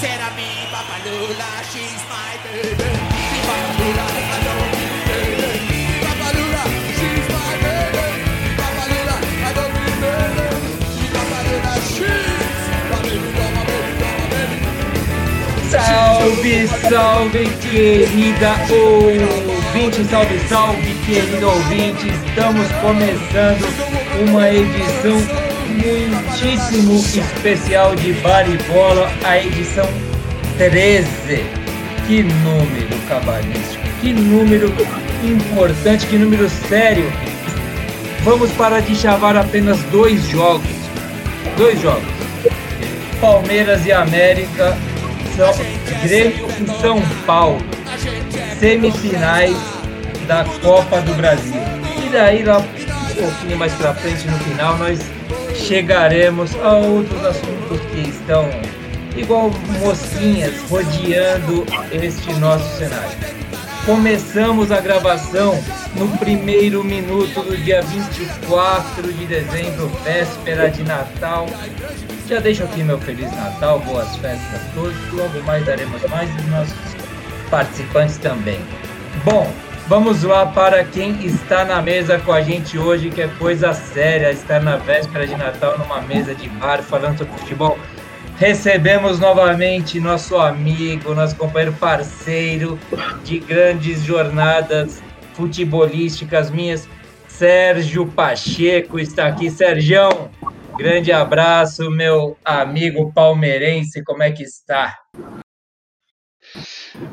said I. Papalula, I mean baby. Papalula, she's my baby. Papalula, I don't mean baby. Baby. Salve, salve, querida ouvinte, salve, salve, querido ouvinte. Estamos começando uma edição muitíssimo especial de Bar e Bola, a edição 13. Que número cabalístico, que número importante, que número sério. Vamos parar de chavar apenas dois jogos. Dois jogos. Palmeiras e América, São, Grêmio e São Paulo. Semifinais da Copa do Brasil. E daí lá um pouquinho mais pra frente no final nós chegaremos a outros assuntos que estão igual mosquinhas rodeando este nosso cenário. Começamos a gravação no primeiro minuto do dia 24 de dezembro, véspera de Natal. Já deixo aqui meu Feliz Natal, boas festas a todos. Logo mais daremos mais dos nossos participantes também. Bom, Vamos lá para quem está na mesa com a gente hoje, que é coisa séria, estar na véspera de Natal numa mesa de bar falando sobre futebol. Recebemos novamente nosso amigo, nosso companheiro parceiro de grandes jornadas futebolísticas minhas, Sérgio Pacheco está aqui. Sérgio, grande abraço, meu amigo palmeirense, como é que está?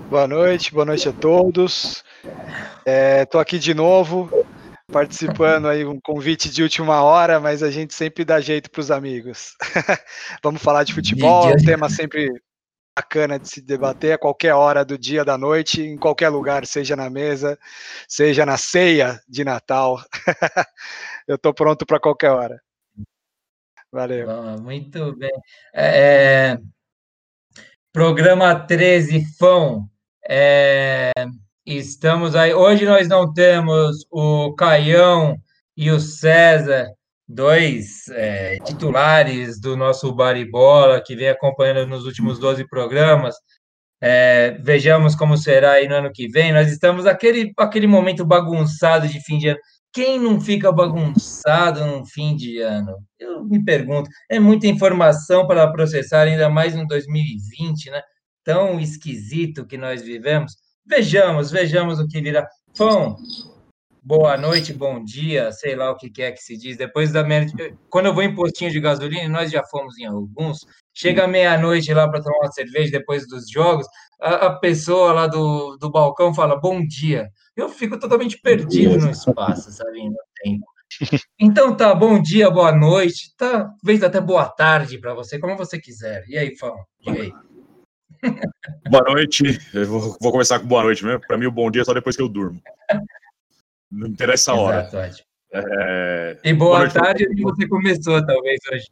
Boa noite, boa noite a todos. Estou é, aqui de novo, participando aí um convite de última hora, mas a gente sempre dá jeito para os amigos. Vamos falar de futebol, é um tema sempre bacana de se debater a qualquer hora do dia, da noite, em qualquer lugar, seja na mesa, seja na ceia de Natal. Eu estou pronto para qualquer hora. Valeu. Bom, muito bem. É, programa 13, Fão. É, Estamos aí. Hoje nós não temos o Caião e o César, dois é, titulares do nosso Baribola, que vem acompanhando nos últimos 12 programas. É, vejamos como será aí no ano que vem. Nós estamos aquele, aquele momento bagunçado de fim de ano. Quem não fica bagunçado no fim de ano? Eu me pergunto. É muita informação para processar, ainda mais em 2020, né? Tão esquisito que nós vivemos. Vejamos, vejamos o que virá. Fão, boa noite, bom dia, sei lá o que é que se diz. Depois da meia... Quando eu vou em postinho de gasolina, nós já fomos em alguns, chega meia-noite lá para tomar uma cerveja depois dos jogos, a, a, pessoa lá do, do balcão fala bom dia. Eu fico totalmente perdido no espaço, sabe, no tempo. Então tá, bom dia, boa noite, tá, talvez até boa tarde para você, como você quiser. E aí, Fão, diga aí. Boa noite. Eu vou, vou começar com boa noite mesmo. Para mim, o bom dia é só depois que eu durmo. Não interessa a hora. Exato, é... E boa, boa tarde que você começou, talvez, hoje.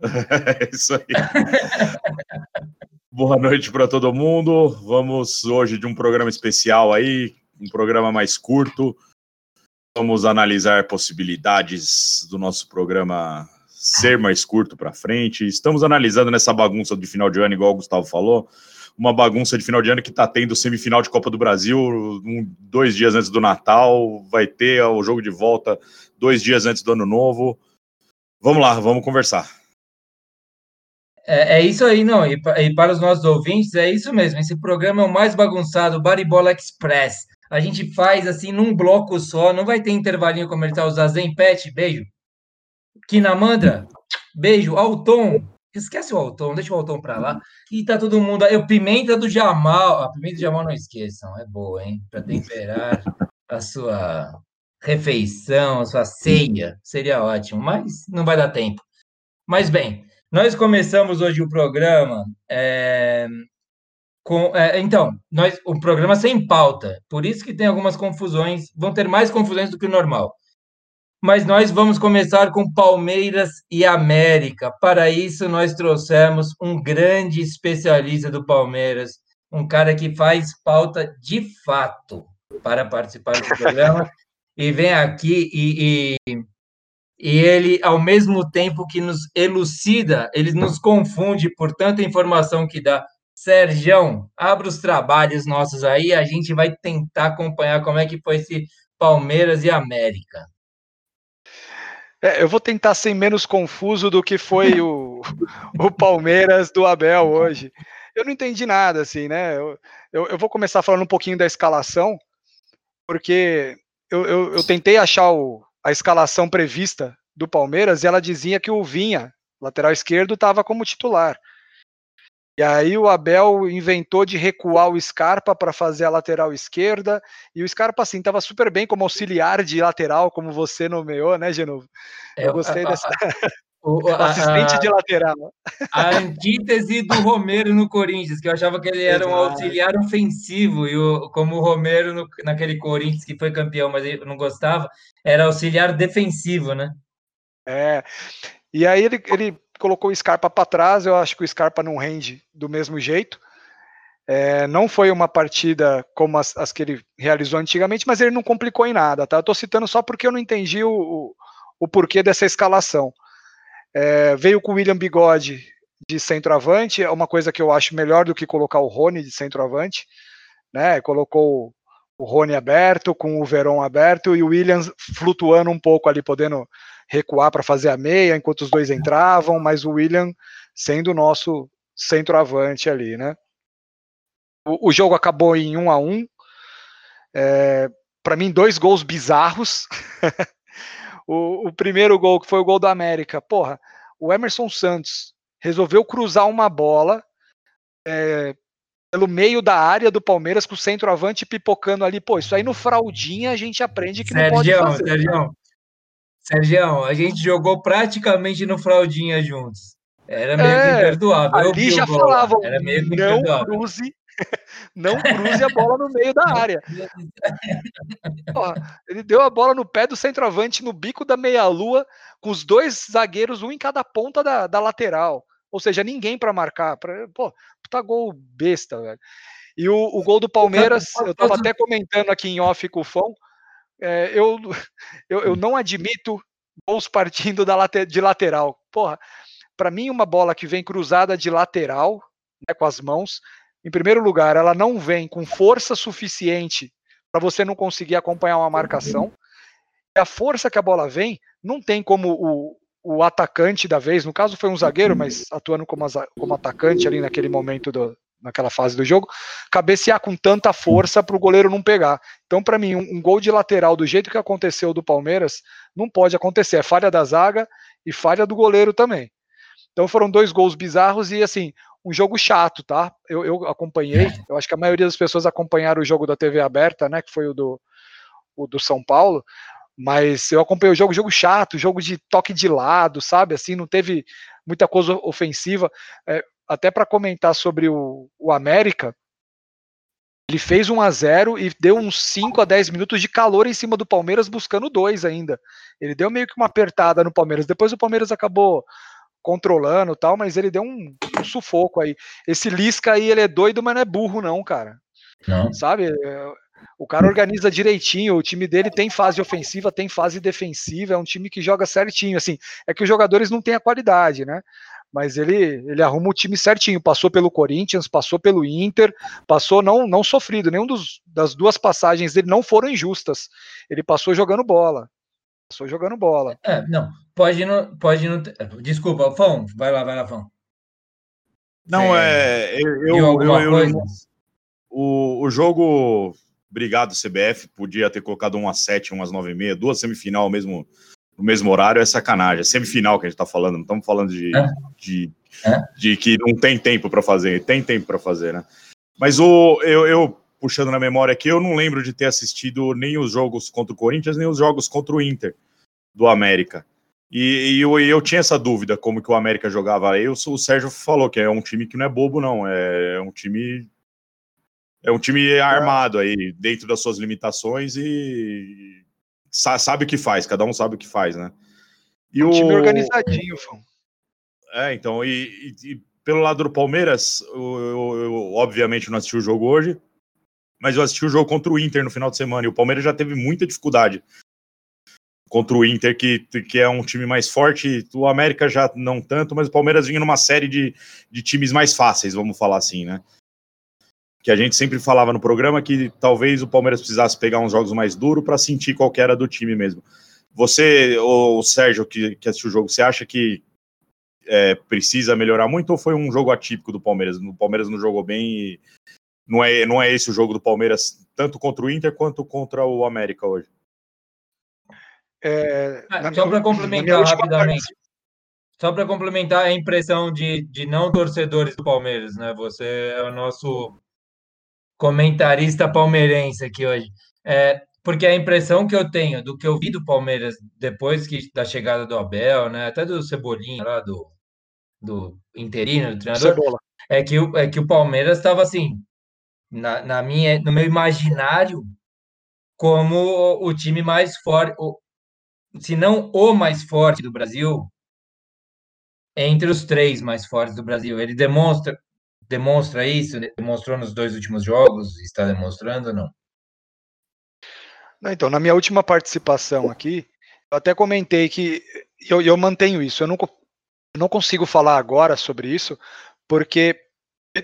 é isso aí. boa noite para todo mundo. Vamos hoje de um programa especial aí, um programa mais curto. Vamos analisar possibilidades do nosso programa ser mais curto para frente. Estamos analisando nessa bagunça de final de ano, igual o Gustavo falou, uma bagunça de final de ano que está tendo semifinal de Copa do Brasil um, dois dias antes do Natal, vai ter o jogo de volta dois dias antes do Ano Novo. Vamos lá, vamos conversar. É, é isso aí, não. E, e, para os nossos ouvintes, é isso mesmo. Esse programa é o mais bagunçado, Baribola Express. A gente faz assim num bloco só, não vai ter intervalinho comercial. Zazen Pet, beijo. Kinamandra, beijo. Alton, esquece o Alton, deixa o Alton para lá. E tá todo mundo aí. Pimenta do Jamal, a pimenta do Jamal não esqueçam, é boa, hein? Para temperar a sua refeição, a sua ceia, seria ótimo, mas não vai dar tempo. Mas bem, nós começamos hoje o programa é, com, é, então, nós, o programa sem pauta, por isso que tem algumas confusões, vão ter mais confusões do que o normal mas nós vamos começar com Palmeiras e América. Para isso, nós trouxemos um grande especialista do Palmeiras, um cara que faz pauta de fato para participar do programa, e vem aqui e, e, e ele, ao mesmo tempo que nos elucida, ele nos confunde por tanta informação que dá. Sergião, abra os trabalhos nossos aí, a gente vai tentar acompanhar como é que foi esse Palmeiras e América. É, eu vou tentar ser menos confuso do que foi o, o Palmeiras do Abel hoje. Eu não entendi nada, assim, né? Eu, eu, eu vou começar falando um pouquinho da escalação, porque eu, eu, eu tentei achar o, a escalação prevista do Palmeiras e ela dizia que o Vinha, lateral esquerdo, estava como titular. E aí o Abel inventou de recuar o Scarpa para fazer a lateral esquerda, e o Scarpa assim estava super bem como auxiliar de lateral, como você nomeou, né, Genovo? Eu é, gostei dessa o, assistente a, de lateral. A antítese do Romero no Corinthians, que eu achava que ele era um auxiliar ofensivo, e o, como o Romero no, naquele Corinthians que foi campeão, mas eu não gostava, era auxiliar defensivo, né? É. E aí ele, ele colocou o Scarpa para trás, eu acho que o Scarpa não rende do mesmo jeito. É, não foi uma partida como as, as, que ele realizou antigamente, mas ele não complicou em nada, tá? Eu tô citando só porque eu não entendi o, o, o porquê dessa escalação. É, veio com o William Bigode de centroavante, é uma coisa que eu acho melhor do que colocar o Rony de centroavante, né? Colocou o Rony aberto, com o Verón aberto e o Williams flutuando um pouco ali, podendo recuar para fazer a meia enquanto os dois entravam, mas o William sendo o nosso centroavante ali, né? O, o jogo acabou em um a um. É, para mim, dois gols bizarros. o, o, primeiro gol, que foi o gol do América, porra, o Emerson Santos resolveu cruzar uma bola é, pelo meio da área do Palmeiras com o centroavante pipocando ali. Pô, isso aí no fraldinha a gente aprende que Sergião, não pode fazer. Sergião, Sérgio, a gente jogou praticamente no fraldinha juntos. Era meio é, que imperdoável. Ali já falavam, Era meio que não cruze, não cruze a bola no meio da área. ele deu a bola no pé do centroavante, no bico da meia-lua, com os dois zagueiros, um em cada ponta da, da lateral. Ou seja, ninguém para marcar. Pra, pô, puta gol besta, velho. E o, o gol do Palmeiras, eu estava até comentando aqui em off com o Fão, é, eu, eu, eu, não admito gols partindo da de lateral. Porra, para mim, uma bola que vem cruzada de lateral, né, com as mãos, em primeiro lugar, ela não vem com força suficiente para você não conseguir acompanhar uma marcação. E a força que a bola vem, não tem como o, o atacante da vez, no caso foi um zagueiro, mas atuando como, como atacante ali naquele momento do, naquela fase do jogo, cabecear com tanta força para o goleiro não pegar. Então, para mim, um, um, gol de lateral do jeito que aconteceu do Palmeiras não pode acontecer. É falha da zaga e falha do goleiro também. Então foram dois gols bizarros e assim, um jogo chato, tá? Eu, eu acompanhei, eu acho que a maioria das pessoas acompanharam o jogo da TV aberta, né? Que foi o do, o do São Paulo. Mas eu acompanhei o jogo, jogo chato, jogo de toque de lado, sabe? Assim, não teve muita coisa ofensiva. É, até para comentar sobre o, o América, ele fez 1 a 0 e deu uns 5 a 10 minutos de calor em cima do Palmeiras, buscando dois ainda. Ele deu meio que uma apertada no Palmeiras. Depois o Palmeiras acabou controlando tal, mas ele deu um, um sufoco aí. Esse Lisca aí, ele é doido, mas não é burro, não, cara. Não. Sabe? O cara organiza direitinho, o time dele tem fase ofensiva, tem fase defensiva, é um time que joga certinho. Assim, é que os jogadores não têm a qualidade, né? Mas ele, ele arruma o time certinho. Passou pelo Corinthians, passou pelo Inter, passou não, não sofrido. Nenhum dos, das duas passagens dele não foram injustas. Ele passou jogando bola. Passou jogando bola. É, não, pode não. Pode não desculpa, Fão, vai lá, vai lá, Fão. Não, é. é eu, eu, eu, eu o, o jogo. Obrigado, CBF. Podia ter colocado um às 7, um às 9 e meia, duas semifinal mesmo no mesmo horário é sacanagem. É semifinal que a gente está falando, não estamos falando de, é. de, é. de, que não tem tempo para fazer, tem tempo para fazer, né? Mas o, eu, eu, puxando na memória aqui, eu não lembro de ter assistido nem os jogos contra o Corinthians, nem os jogos contra o Inter do América. E, e eu, eu, tinha essa dúvida como que o América jogava. Aí o, o Sérgio falou que é um time que não é bobo, não. É, é um time. É um time armado aí, dentro das suas limitações e sabe o que faz, cada um sabe o que faz, né? E um o time organizadinho, Fão. É, então, e, e, e, pelo lado do Palmeiras, eu, eu, eu, obviamente não assisti o jogo hoje, mas eu assisti o jogo contra o Inter no final de semana, e o Palmeiras já teve muita dificuldade contra o Inter, que, que é um time mais forte. O América já não tanto, mas o Palmeiras vinha numa série de, de times mais fáceis, vamos falar assim, né? Que a gente sempre falava no programa que talvez o Palmeiras precisasse pegar uns jogos mais duros para sentir qual era do time mesmo. Você, o Sérgio, que, que assistiu o jogo, você acha que é, precisa melhorar muito ou foi um jogo atípico do Palmeiras? O Palmeiras não jogou bem e não é, não é esse o jogo do Palmeiras, tanto contra o Inter quanto contra o América hoje? É, ah, só para complementar rapidamente. Parte... Só para complementar a impressão de, de não torcedores do Palmeiras, né? Você é o nosso comentarista palmeirense aqui hoje. É, porque a impressão que eu tenho do que eu vi do Palmeiras depois que, da chegada do Abel, né? Até do Cebolinha lá, do, do interino, do treinador, Cebola. é que, é que o Palmeiras estava assim, na, na minha, no meu imaginário, como o time mais forte, se não o mais forte do Brasil, entre os três mais fortes do Brasil. Ele demonstra, demonstra isso, demonstrou nos dois últimos jogos, está demonstrando ou não? Então, na minha última participação aqui, eu até comentei que eu, eu mantenho isso. Eu não, não consigo falar agora sobre isso, porque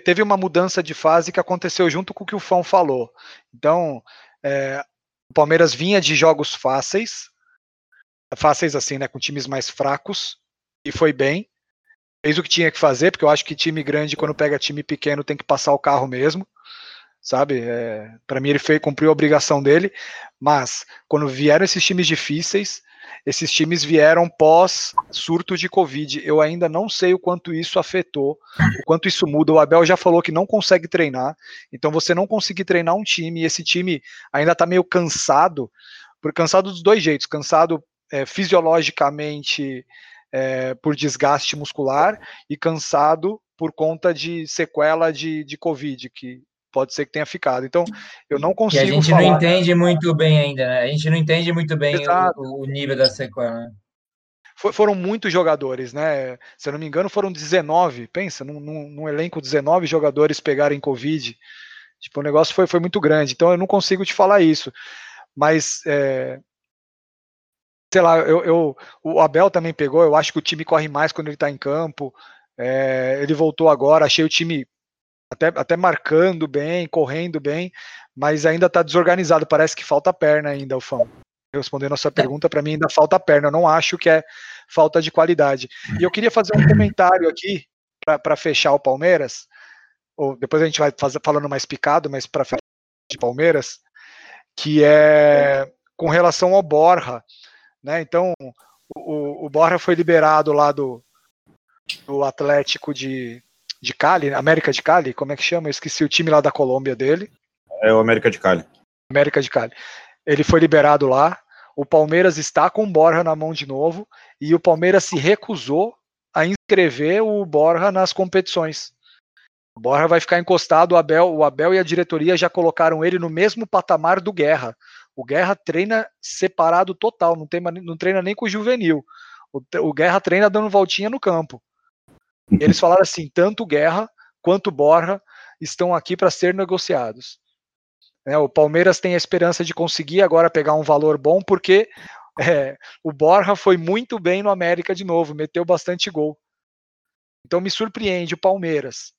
teve uma mudança de fase que aconteceu junto com o que o Fão falou. Então, é, o Palmeiras vinha de jogos fáceis, fáceis assim, né, com times mais fracos, e foi bem. Fez o que tinha que fazer, porque eu acho que time grande, quando pega time pequeno, tem que passar o carro mesmo, sabe? É, para mim, ele fez, cumpriu a obrigação dele, mas quando vieram esses times difíceis, esses times vieram pós surto de Covid. Eu ainda não sei o quanto isso afetou, o quanto isso muda. O Abel já falou que não consegue treinar, então você não conseguir treinar um time, e esse time ainda está meio cansado, por cansado dos dois jeitos, cansado é, fisiologicamente é, por desgaste muscular e cansado por conta de sequela de, de Covid, que pode ser que tenha ficado. Então, eu não consigo. E a gente falar... não entende muito bem ainda, né? A gente não entende muito bem o, o, nível da sequela. Né? foram muitos jogadores, né? Se eu não me engano, foram 19. Pensa, num, num, elenco 19 jogadores pegarem Covid. Tipo, o negócio foi, foi muito grande. Então, eu não consigo te falar isso. Mas é, sei lá, eu, eu, o Abel também pegou, eu acho que o time corre mais quando ele está em campo. É, ele voltou agora, achei o time até, até marcando bem, correndo bem, mas ainda está desorganizado. Parece que falta perna ainda, o Fão. Respondendo a sua tá. pergunta, para mim ainda falta perna. Eu não acho que é falta de qualidade. E eu queria fazer um comentário aqui para fechar o Palmeiras. Ou depois a gente vai fazer, falando mais picado, mas para fechar de Palmeiras, que é com relação ao Borja. Né? Então, o, o Borja foi liberado lá do, do Atlético de, de Cali, América de Cali, como é que chama? Eu esqueci o time lá da Colômbia dele. É o América de Cali. América de Cali. Ele foi liberado lá. O Palmeiras está com o Borja na mão de novo e o Palmeiras se recusou a inscrever o Borja nas competições. O Borja vai ficar encostado, o Abel, o Abel e a diretoria já colocaram ele no mesmo patamar do Guerra. O Guerra treina separado total, não, tem, não treina nem com o juvenil. O, o Guerra treina dando voltinha no campo. E eles falaram assim: tanto o Guerra quanto o Borja estão aqui para ser negociados. É, o Palmeiras tem a esperança de conseguir agora pegar um valor bom, porque é, o Borja foi muito bem no América de novo, meteu bastante gol. Então me surpreende o Palmeiras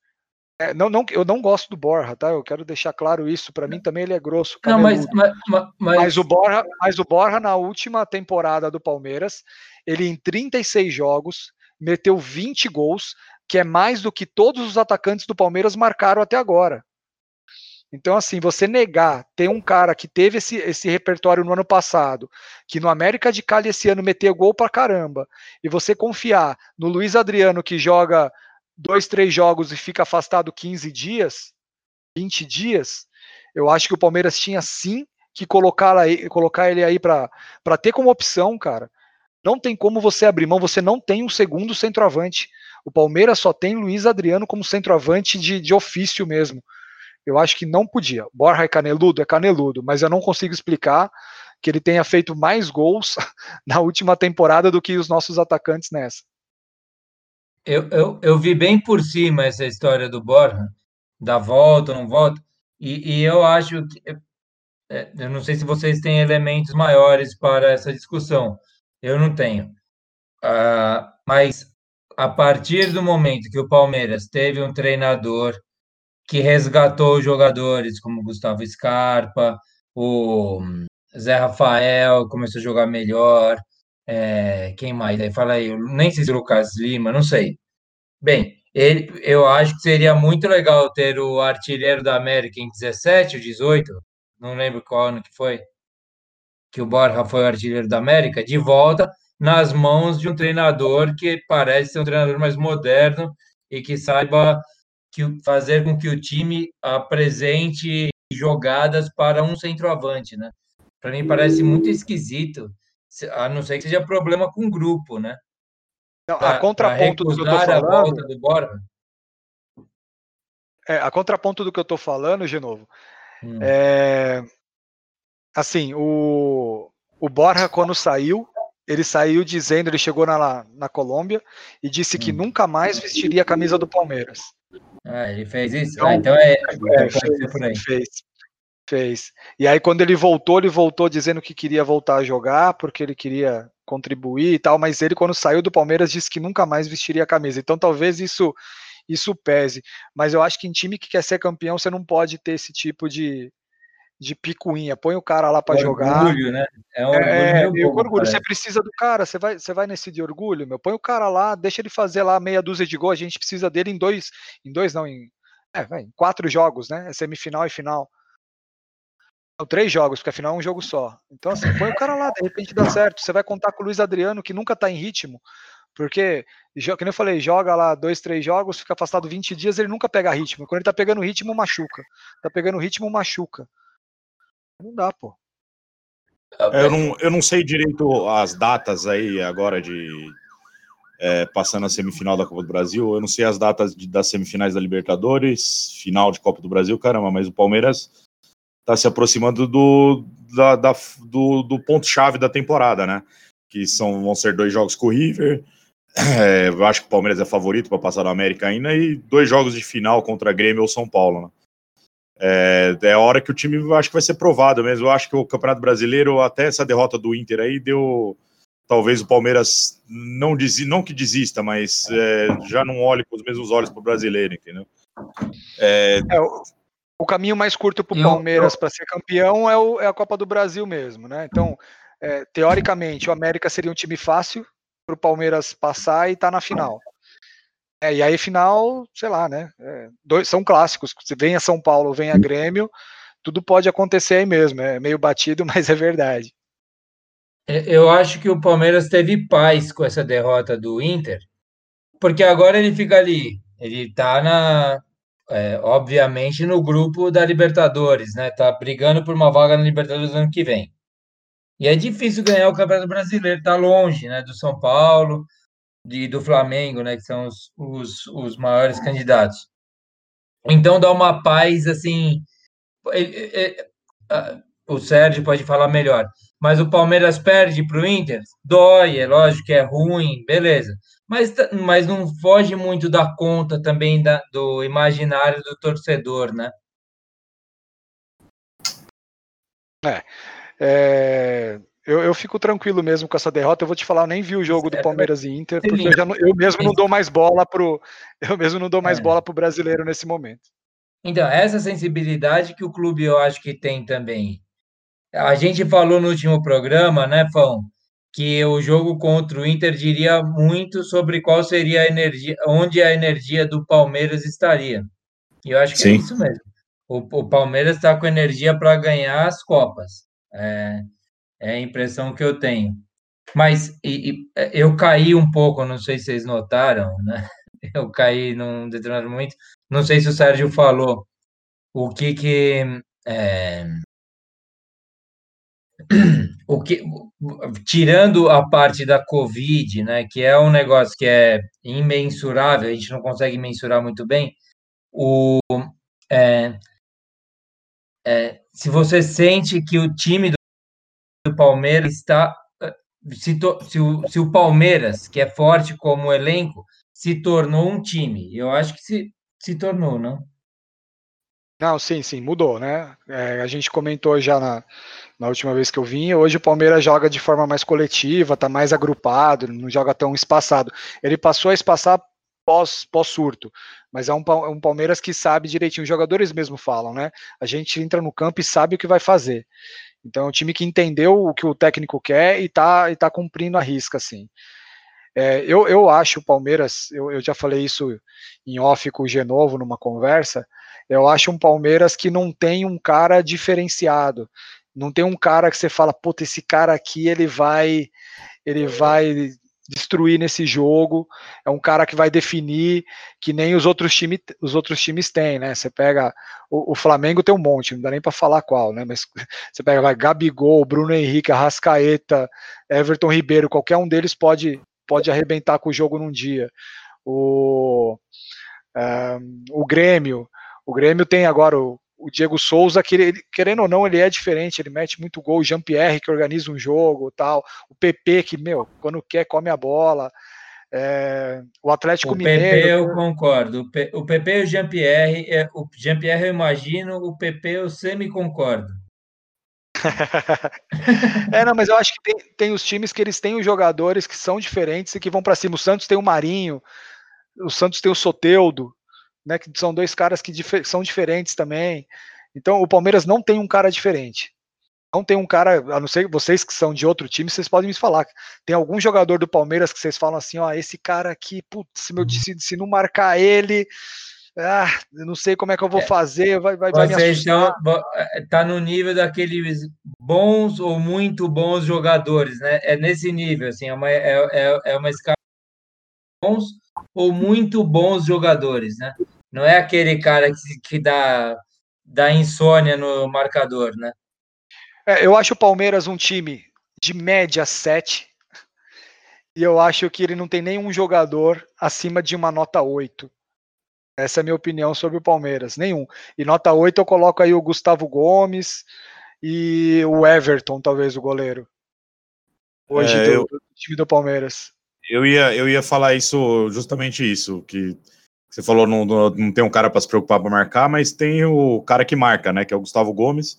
é, não, não, eu não gosto do Borja, tá? Eu quero deixar claro isso. Para mim também ele é grosso. Não, mas, mas, mas, mas, o Borja, mas o Borja, na última temporada do Palmeiras, ele em 36 jogos meteu 20 gols, que é mais do que todos os atacantes do Palmeiras marcaram até agora. Então, assim, você negar ter um cara que teve esse, esse repertório no ano passado, que no América de Cali esse ano meteu gol pra caramba, e você confiar no Luiz Adriano que joga dois, três jogos e fica afastado 15 dias, 20 dias, eu acho que o Palmeiras tinha sim que colocar, aí, colocar ele aí para ter como opção, cara. Não tem como você abrir mão, você não tem um segundo centroavante. O Palmeiras só tem Luiz Adriano como centroavante de, de ofício mesmo. Eu acho que não podia. Borja é caneludo? É caneludo, mas eu não consigo explicar que ele tenha feito mais gols na última temporada do que os nossos atacantes nessa. Eu, eu, eu vi bem por cima essa história do Borja, da volta, não volta, e, e eu acho que é, eu não sei se vocês têm elementos maiores para essa discussão. Eu não tenho. Uh, mas a partir do momento que o Palmeiras teve um treinador que resgatou jogadores como Gustavo Scarpa, o Zé Rafael começou a jogar melhor, é, quem mais? Aí fala aí, nem sei se Lucas Lima, não sei. Bem, ele, eu acho que seria muito legal ter o artilheiro da América em 17 ou 18, não lembro qual ano que foi, que o Borja foi o artilheiro da América, de volta nas mãos de um treinador que parece ser um treinador mais moderno e que saiba que, fazer com que o time apresente jogadas para um centroavante, né? Para mim parece muito esquisito, a não ser que seja problema com o grupo, né? Não, a contraponto do que eu tô falando. do Borja. É, a contraponto do que eu tô falando, de novo. Hum. É, assim, o, o Borja, quando saiu, ele saiu dizendo, ele chegou na, na Colômbia e disse que hum. nunca mais vestiria a camisa do Palmeiras. Ah, ele fez isso? Então, ah, então é, é fez, fez, fez. E aí quando ele voltou, ele voltou dizendo que queria voltar a jogar, porque ele queria contribuir e tal, mas ele quando saiu do Palmeiras disse que nunca mais vestiria a camisa. Então talvez isso isso pese. Mas eu acho que em time que quer ser campeão, você não pode ter esse tipo de, de picuinha. Põe o cara lá para jogar. Orgulho, né? É um orgulho. É, bom, orgulho. Você precisa do cara, você vai, você vai nesse de orgulho, meu. Põe o cara lá, deixa ele fazer lá meia dúzia de gol. A gente precisa dele em dois, em dois não, em, é, em quatro jogos, né? É semifinal e final. Três jogos, porque afinal é um jogo só. Então, assim, põe o cara lá, de repente dá certo. Você vai contar com o Luiz Adriano, que nunca tá em ritmo, porque, como eu falei, joga lá dois, três jogos, fica afastado 20 dias, ele nunca pega ritmo. Quando ele tá pegando ritmo, machuca. Tá pegando ritmo, machuca. Não dá, pô. É, eu não, eu não sei direito as datas aí agora de é, passando a semifinal da Copa do Brasil. Eu não sei as datas de, das semifinais da Libertadores, final de Copa do Brasil, caramba, mas o Palmeiras está se aproximando do, da, da, do, do ponto-chave da temporada, né? Que são, vão ser dois jogos com o River. É, eu acho que o Palmeiras é favorito para passar no América ainda, e dois jogos de final contra Grêmio ou São Paulo, né? É, é a hora que o time acho que vai ser provado mesmo. Eu acho que o Campeonato Brasileiro, até essa derrota do Inter aí, deu. Talvez o Palmeiras não, desi, não que desista, mas é, já não olhe com os mesmos olhos para o brasileiro, entendeu? É, é, o, caminho mais curto para o Palmeiras para ser campeão é, o, é, a Copa do Brasil mesmo, né? Então, é, teoricamente, o América seria um time fácil para o Palmeiras passar e estar tá na final. É, e aí, final, sei lá, né? É, dois, são clássicos. Se vem a São Paulo, vem a Grêmio, tudo pode acontecer aí mesmo. É meio batido, mas é verdade. É, eu acho que o Palmeiras teve paz com essa derrota do Inter, porque agora ele fica ali. Ele tá na. É, obviamente no grupo da Libertadores, né? Tá brigando por uma vaga na Libertadores ano que vem. E é difícil ganhar o Campeonato Brasileiro, tá longe, né? Do São Paulo, de, do Flamengo, né, que são os, os, os maiores candidatos. Então dá uma paz assim. o Sérgio pode falar melhor, mas o Palmeiras perde para o Inter, dói, é lógico que é ruim, beleza. Mas, mas não foge muito da conta também da, do imaginário do torcedor, né? É, é, eu, eu, fico tranquilo mesmo com essa derrota. Eu vou te falar, eu nem vi o jogo do Palmeiras e Inter, porque eu, já, eu mesmo não dou mais bola pro. Eu mesmo não dou mais é. bola pro brasileiro nesse momento. Então, essa sensibilidade que o clube eu acho que tem também. A gente falou no último programa, né, Fão, que o jogo contra o Inter diria muito sobre qual seria a energia, onde a energia do Palmeiras estaria. E eu acho que é Sim. é isso mesmo. O, o Palmeiras está com energia para ganhar as Copas. É, é a impressão que eu tenho. Mas e, e, é, eu caí um pouco, não sei se vocês notaram, né? Eu caí num determinado momento. Não sei se o Sérgio falou o que que é, o que tirando a parte da Covid, né, que é um negócio que é imensurável, a gente não consegue mensurar muito bem. O é, é, se você sente que o time do Palmeiras está. Se, to, se, o, se o Palmeiras, que é forte como elenco, se tornou um time. Eu acho que se, se tornou, não? Não, sim, sim, mudou, né? É, a gente comentou já na, na última vez que eu vim. Hoje o Palmeiras joga de forma mais coletiva, tá mais agrupado, não joga tão espaçado. Ele passou a espaçar pós, pós-surto, mas é um, é um Palmeiras que sabe direitinho. Os jogadores mesmo falam, né? A gente entra no campo e sabe o que vai fazer. Então é um time que entendeu o que o técnico quer e tá, e tá cumprindo a risca, assim. É, eu, eu acho o Palmeiras, eu, eu já falei isso em off com o Genovo numa conversa, eu acho um Palmeiras que não tem um cara diferenciado. Não tem um cara que você fala, puta, esse cara aqui ele vai ele vai destruir nesse jogo. É um cara que vai definir que nem os outros times os outros times têm, né? Você pega o, o Flamengo tem um monte, não dá nem para falar qual, né? Mas você pega vai Gabigol, Bruno Henrique, Arrascaeta, Everton Ribeiro, qualquer um deles pode pode arrebentar com o jogo num dia. O um, eh, o Grêmio o Grêmio tem agora o, o Diego Souza, que ele, querendo ou não, ele é diferente, ele mete muito gol, o Jean-Pierre que organiza um jogo tal, o PP que, meu, quando quer, come a bola. É, o Atlético o Mineiro. O PP eu concordo. O PP e o Jean-Pierre, é, o Jean-Pierre eu imagino, o PP eu semi-concordo. é, não, mas eu acho que tem, tem os times que eles têm os jogadores que são diferentes e que vão para cima. O Santos tem o Marinho, o Santos tem o Soteudo, né? Que são dois caras que dif são diferentes também. Então o Palmeiras não tem um cara diferente. Não tem um cara, a não ser vocês que são de outro time, vocês podem me falar. Tem algum jogador do Palmeiras que vocês falam assim, ó, esse cara aqui, putz, se, meu, se, se não marcar ele, ah, não sei como é que eu vou é. fazer, vai, vai, vai me assustar. Então, tá no nível daqueles bons ou muito bons jogadores, né? É nesse nível, assim, é uma, é, é, é uma escala bons ou muito bons jogadores, né? Não é aquele cara que, que dá, dá insônia no marcador, né? É, eu acho o Palmeiras um time de média 7. E eu acho que ele não tem nenhum jogador acima de uma nota 8. Essa é a minha opinião sobre o Palmeiras. Nenhum. E nota 8 eu coloco aí o Gustavo Gomes e o Everton, talvez, o goleiro. Hoje é, do, eu, do time do Palmeiras. Eu ia, eu ia falar isso, justamente isso, que você falou, não, não tem um cara para se preocupar para marcar, mas tem o cara que marca, né? Que é o Gustavo Gomes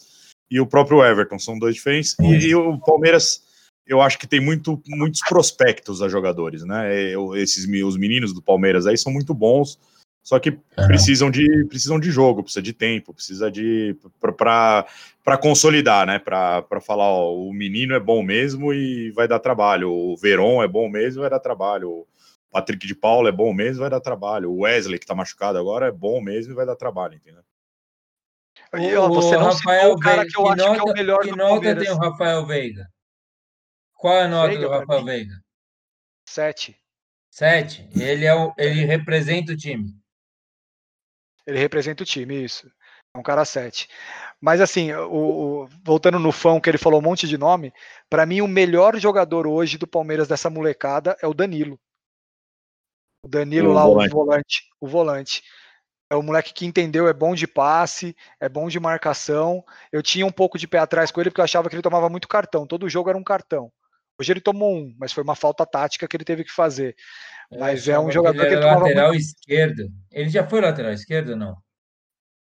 e o próprio Everton. São dois diferentes. E, e o Palmeiras, eu acho que tem muito, muitos prospectos a jogadores, né? Eu, esses os meninos do Palmeiras aí são muito bons, só que precisam de, precisam de jogo, precisa de tempo, precisa de para consolidar, né? Para falar, ó, o menino é bom mesmo e vai dar trabalho. O Veron é bom mesmo, vai dar trabalho. Patrick de Paula é bom mesmo, vai dar trabalho. O Wesley, que tá machucado agora, é bom mesmo e vai dar trabalho, entendeu? E, ó, você o não Rafael o cara Veiga, que eu que acho nota, que é o melhor que nota tem o Rafael Veiga? Qual é a nota Veiga, do Rafael Veiga? Sete. Sete. Ele, é o, ele representa o time. Ele representa o time, isso. É um cara sete. Mas assim, o, o, voltando no fã que ele falou um monte de nome, para mim o melhor jogador hoje do Palmeiras dessa molecada é o Danilo. O Danilo o lá, volante. o volante. O volante. É o moleque que entendeu, é bom de passe, é bom de marcação. Eu tinha um pouco de pé atrás com ele porque eu achava que ele tomava muito cartão. Todo jogo era um cartão. Hoje ele tomou um, mas foi uma falta tática que ele teve que fazer. Mas é, é um jogador que ele tomava lateral muito... esquerdo. Ele já foi lateral esquerdo ou não?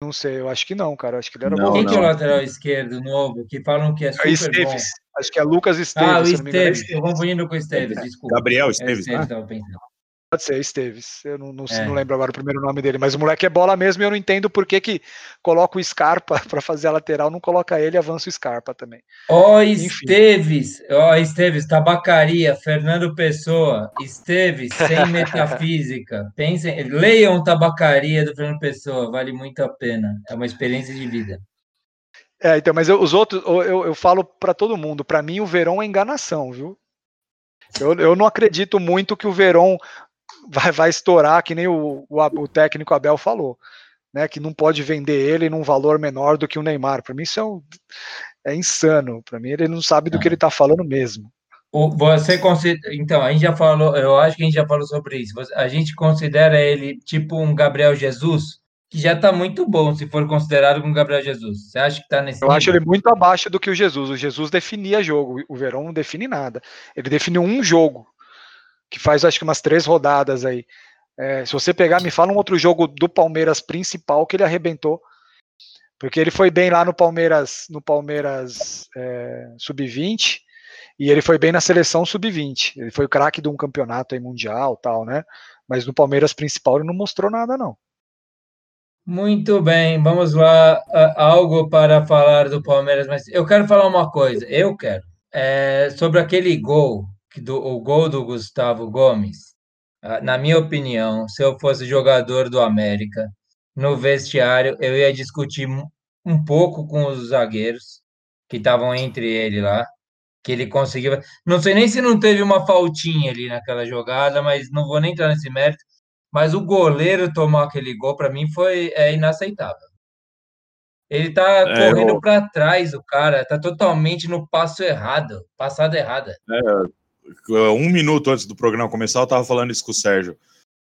Não sei, eu acho que não, cara. Acho que ele era não, bom. Quem não. que é o lateral esquerdo novo? Que falam que é, é super Esteves. bom. Acho que é Lucas Esteves. Ah, o Esteves. Eu confundindo com o Esteves, desculpa. Gabriel Esteves, é, Esteves né? Pode ser, Esteves. Eu não, não, é. não, lembro agora o primeiro nome dele, mas o moleque é bola mesmo e eu não entendo por que, que coloca o Scarpa para fazer a lateral, não coloca ele e avança o Scarpa também. Ó, oh, Esteves, ó, oh, Esteves, tabacaria, Fernando Pessoa, Esteves, sem metafísica. Pensem, leiam tabacaria do Fernando Pessoa, vale muito a pena. É uma experiência de vida. É, então, mas eu, os outros, eu, eu falo para todo mundo, para mim o Verão é enganação, viu? Eu, eu não acredito muito que o Verão vai, vai estourar, que nem o, o, o técnico Abel falou, né? Que não pode vender ele num valor menor do que o Neymar. Para mim, isso é, um, é insano. Para mim, ele não sabe do que ele está falando mesmo. Você considera, então, a gente já falou, eu acho que a gente já falou sobre isso. A gente considera ele tipo um Gabriel Jesus, que já está muito bom se for considerado como Gabriel Jesus. Você acha que está nesse? Eu nível? acho ele muito abaixo do que o Jesus. O Jesus definia jogo, o Verão não define nada. Ele definiu um jogo que faz acho que umas três rodadas aí. É, se você pegar, me fala um outro jogo do Palmeiras principal que ele arrebentou. Porque ele foi bem lá no Palmeiras, no Palmeiras é, sub-20 e ele foi bem na seleção sub-20. Ele foi o craque de um campeonato aí mundial, tal, né? Mas no Palmeiras principal ele não mostrou nada não. Muito bem, vamos lá. Algo para falar do Palmeiras, mas eu quero falar uma coisa. Eu quero é, sobre aquele gol, do, o gol do Gustavo Gomes. Na minha opinião, se eu fosse jogador do América, no vestiário, eu ia discutir um pouco com os zagueiros que estavam entre ele lá, que ele conseguiu. Não sei nem se não teve uma faltinha ali naquela jogada, mas não vou nem entrar nesse mérito. Mas o goleiro tomar aquele gol, para mim, foi é, inaceitável. Ele tá é, correndo eu... para trás, o cara, tá totalmente no passo errado, passada errada. É, um minuto antes do programa começar, eu tava falando isso com o Sérgio.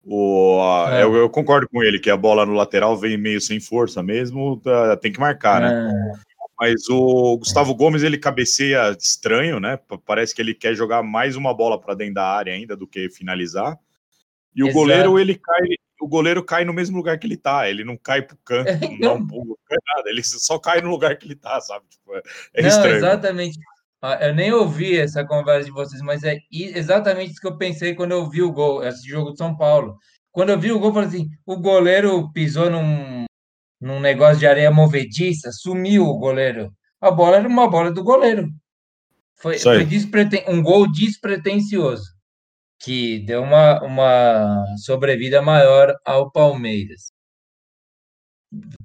O, é. eu, eu, concordo com ele que a bola no lateral vem meio sem força mesmo, tá, tem que marcar, né? É. Mas o Gustavo Gomes ele cabeceia estranho, né? Parece que ele quer jogar mais uma bola para dentro da área ainda do que finalizar. E o Exato. goleiro ele cai, o goleiro cai no mesmo lugar que ele tá. Ele não cai pro canto, não, não cai nada. Ele só cai no lugar que ele tá, sabe? Tipo, é, é não, estranho. Exatamente. Eu nem ouvi essa conversa de vocês, mas é exatamente isso que eu pensei quando eu vi o gol, esse jogo de São Paulo. Quando eu vi o gol, eu falei assim: o goleiro pisou num, num negócio de areia movediça, sumiu o goleiro. A bola era uma bola do goleiro. Foi, foi despreten um gol despretensioso, que deu uma, uma sobrevida maior ao Palmeiras.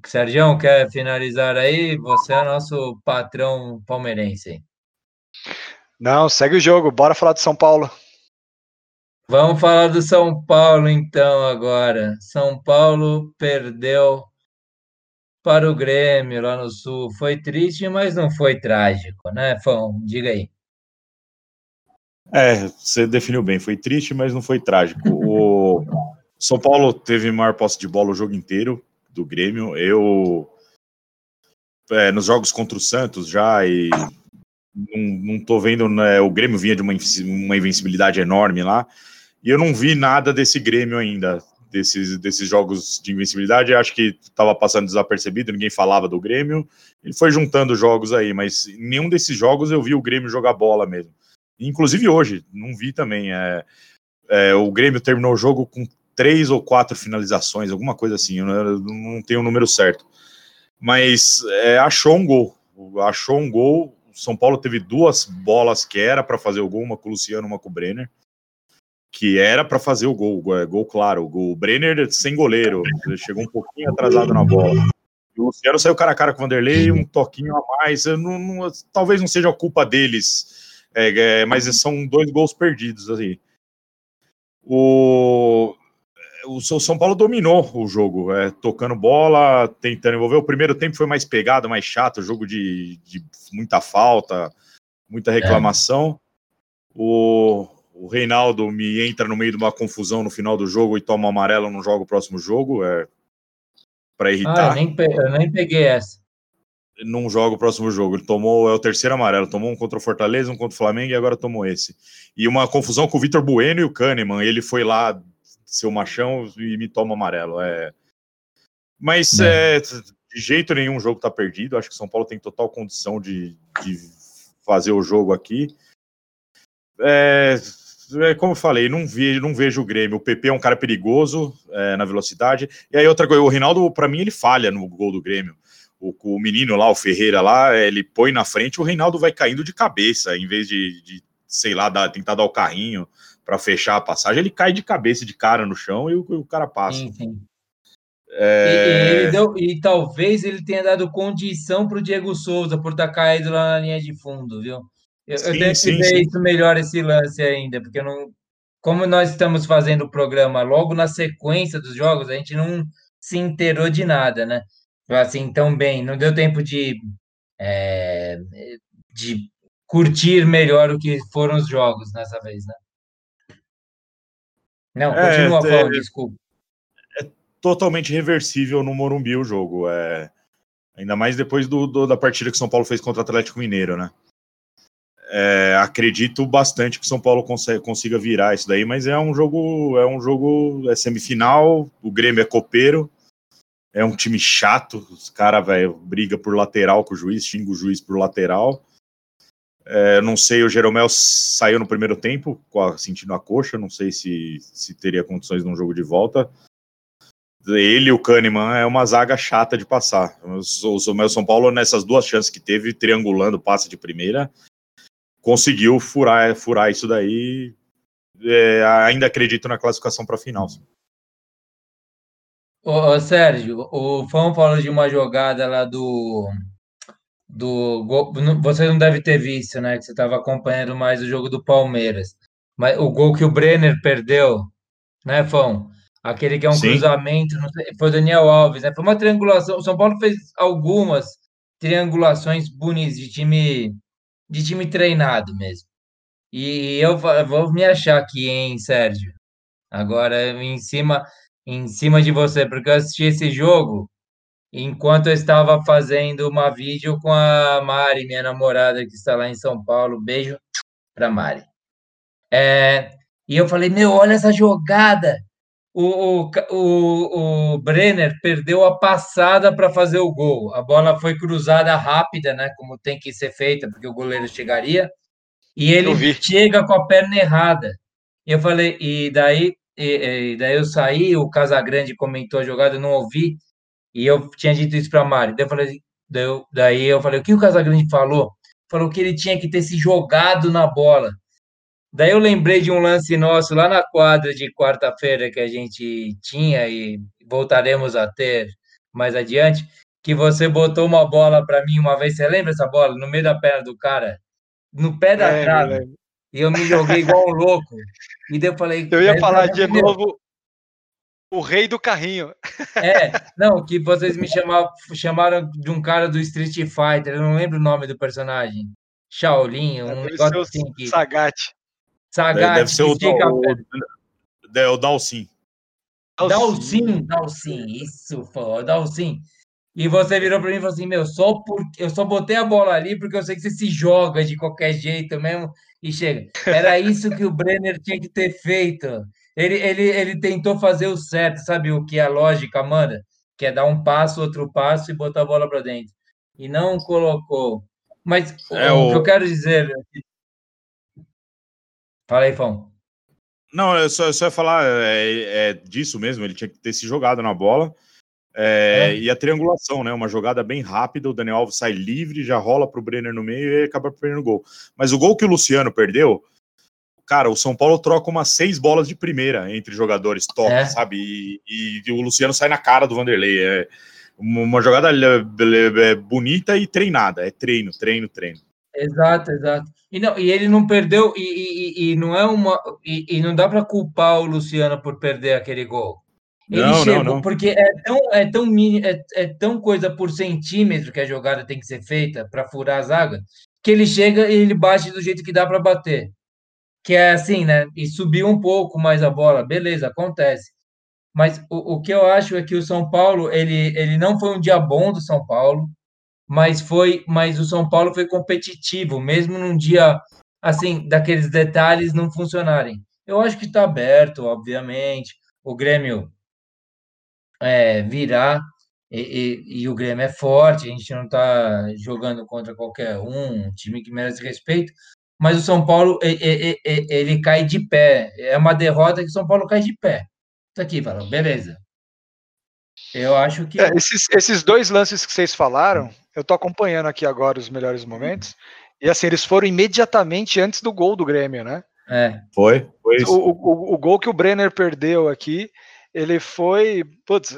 Sérgio, quer finalizar aí? Você é nosso patrão palmeirense. Não, segue o jogo, bora falar de São Paulo. Vamos falar do São Paulo então agora. São Paulo perdeu para o Grêmio lá no Sul. Foi triste, mas não foi trágico, né, Fão? Diga aí. É, você definiu bem. Foi triste, mas não foi trágico. O São Paulo teve maior posse de bola o jogo inteiro do Grêmio. Eu é, nos jogos contra o Santos já e não, não tô vendo, né, o Grêmio vinha de uma, uma invencibilidade enorme lá, e eu não vi nada desse Grêmio ainda, desses, desses jogos de invencibilidade, acho que estava passando desapercebido, ninguém falava do Grêmio, ele foi juntando jogos aí, mas nenhum desses jogos eu vi o Grêmio jogar bola mesmo. Inclusive hoje, não vi também. É, é, o Grêmio terminou o jogo com três ou quatro finalizações, alguma coisa assim, eu não, tenho o número certo. Mas é, achou um gol, achou um gol são Paulo teve duas bolas que era para fazer o gol, uma com o Luciano, uma com o Brenner, que era para fazer o gol, gol, gol claro. Gol. o Brenner sem goleiro, ele chegou um pouquinho atrasado na bola. O Luciano saiu cara a cara com o Vanderlei, um toquinho a mais. Não, não, talvez não seja culpa deles, é, é, mas são dois gols perdidos aí. O, o São Paulo dominou o jogo, é, tocando bola, tentando envolver. O primeiro tempo foi mais pegado, mais chato, jogo de, de muita falta, muita reclamação. É. O, o Reinaldo me entra no meio de uma confusão no final do jogo e toma amarelo, não joga o próximo jogo, é para irritar. Ah, eu nem, eu nem peguei essa. Não joga o próximo jogo. Ele tomou, é o terceiro amarelo. Tomou um contra o Fortaleza, um contra o Flamengo e agora tomou esse. E uma confusão com o Vitor Bueno e o Kahneman. Ele foi lá seu machão e me toma amarelo. É... Mas é. É, de jeito nenhum o jogo tá perdido. Acho que São Paulo tem total condição de, de fazer o jogo aqui. É, é, como eu falei, não, vi, não vejo o Grêmio. O PP é um cara perigoso é, na velocidade. E aí, outra coisa, o Rinaldo, para mim, ele falha no gol do Grêmio. O, o, menino lá, o Ferreira lá, ele põe na frente, o Reinaldo vai caindo de cabeça, em vez de, de sei lá, dar, tentar dar o carrinho para fechar a passagem, ele cai de cabeça, de cara no chão e o, o cara passa. Sim, sim. É... E, deu, e, talvez ele tenha dado condição para o Diego Souza por estar tá caído lá na linha de fundo, viu? Eu, sim, eu tenho que ver isso melhor esse lance ainda, porque não. Como nós estamos fazendo o programa logo na sequência dos jogos, a gente não se inteirou de nada, né? Assim, tão bem, não deu tempo de, é, de curtir melhor o que foram os jogos dessa vez, né? Não, é, continua é, falando, desculpa. É totalmente reversível no Morumbi o jogo. É, ainda mais depois do, do, da partida que o São Paulo fez contra o Atlético Mineiro, né? É, acredito bastante que o São Paulo consegue, consiga virar isso daí, mas é um jogo, é um jogo, é semifinal, o Grêmio é copeiro, é um time chato, os caras, velho, briga por lateral com o juiz, xinga o juiz por lateral. É, não sei, o Jeromel saiu no primeiro tempo, sentindo a coxa, não sei se, se teria condições num jogo de volta. Ele e o Kahneman é uma zaga chata de passar. O, São Paulo, nessas duas chances que teve, triangulando passe de primeira, conseguiu furar, furar isso daí. É, ainda acredito na classificação para a final. Ô, Sérgio, o Fão falou de uma jogada lá do. Do gol, você não deve ter visto, né? Que você estava acompanhando mais o jogo do Palmeiras. Mas o gol que o Brenner perdeu, né, Fão? Aquele que é um Sim. cruzamento, sei, foi o Daniel Alves, né? Foi uma triangulação. O São Paulo fez algumas triangulações bonitas de time de time treinado mesmo. E eu vou me achar aqui, hein, Sérgio? Agora em cima em cima de você, porque eu assisti esse jogo enquanto eu estava fazendo uma vídeo com a Mari, minha namorada que está lá em São Paulo. Beijo para Mari. É, e eu falei, meu, olha essa jogada. O, o, o, o Brenner perdeu a passada para fazer o gol. A bola foi cruzada rápida, né? Como tem que ser feita, porque o goleiro chegaria. E ele chega com a perna errada. E eu falei, e daí e, e, daí eu saí, o Casagrande comentou a jogada, eu não ouvi, e eu tinha dito isso para Mari. Daí eu falei, daí eu, daí eu falei, o que o Casagrande falou? Falou que ele tinha que ter se jogado na bola. Daí eu lembrei de um lance nosso lá na quadra de quarta-feira que a gente tinha e voltaremos a ter mais adiante, que você botou uma bola para mim uma vez, você lembra essa bola? No meio da perna do cara, no pé da é, trave. E eu me joguei igual um louco. E daí eu falei. Eu ia falar de novo o rei do carrinho. É, não, que vocês me chamaram, chamaram de um cara do Street Fighter, eu não lembro o nome do personagem. Shaolin, um deve negócio assim que. Sagat. Sagat. Deve ser o, o, o Dalsin. Dalsin, Dalsin, isso, pô, Dalsin. E você virou para mim e falou assim: Meu, só porque eu só botei a bola ali porque eu sei que você se joga de qualquer jeito mesmo e chega. Era isso que o Brenner tinha que ter feito. Ele, ele, ele tentou fazer o certo, sabe o que a lógica manda? Que é dar um passo, outro passo e botar a bola para dentro. E não colocou. Mas é o, que eu quero dizer. Fala aí, Fão. Não, eu só, eu só ia falar é, é, disso mesmo, ele tinha que ter se jogado na bola. É, é. E a triangulação, né? Uma jogada bem rápida, o Daniel Alves sai livre, já rola para o Brenner no meio e acaba perdendo o gol. Mas o gol que o Luciano perdeu, cara, o São Paulo troca umas seis bolas de primeira entre jogadores top, é. sabe? E, e, o Luciano sai na cara do Vanderlei. É uma jogada é, bonita e treinada. É treino, treino, treino. Exato, exato. E, não, e ele não perdeu, e, e, e não é uma. E, e não dá para culpar o Luciano por perder aquele gol. Ele não, chegou, não, não. porque é tão, é, tão mini, é, é tão coisa por centímetro que a jogada tem que ser feita para furar a zaga, que ele chega e ele bate do jeito que dá para bater. Que é assim, né? E subiu um pouco mais a bola, beleza, acontece. Mas o, o que eu acho é que o São Paulo, ele, ele não foi um dia bom do São Paulo, mas foi, mas o São Paulo foi competitivo, mesmo num dia assim, daqueles detalhes não funcionarem. Eu acho que está aberto, obviamente. O Grêmio é, virar. E, e, e, o Grêmio é forte, a gente não está jogando contra qualquer um, um time que merece respeito, mas o São Paulo ele, ele, ele, cai de pé. É uma derrota que o São Paulo cai de pé. Isso aqui, fala, beleza. Eu acho que. É, esses, esses dois lances que vocês falaram, eu estou acompanhando aqui agora os melhores momentos. E assim, eles foram imediatamente antes do gol do Grêmio, né? É. Foi. foi o, o, o, gol que o Brenner perdeu aqui, ele foi, putz,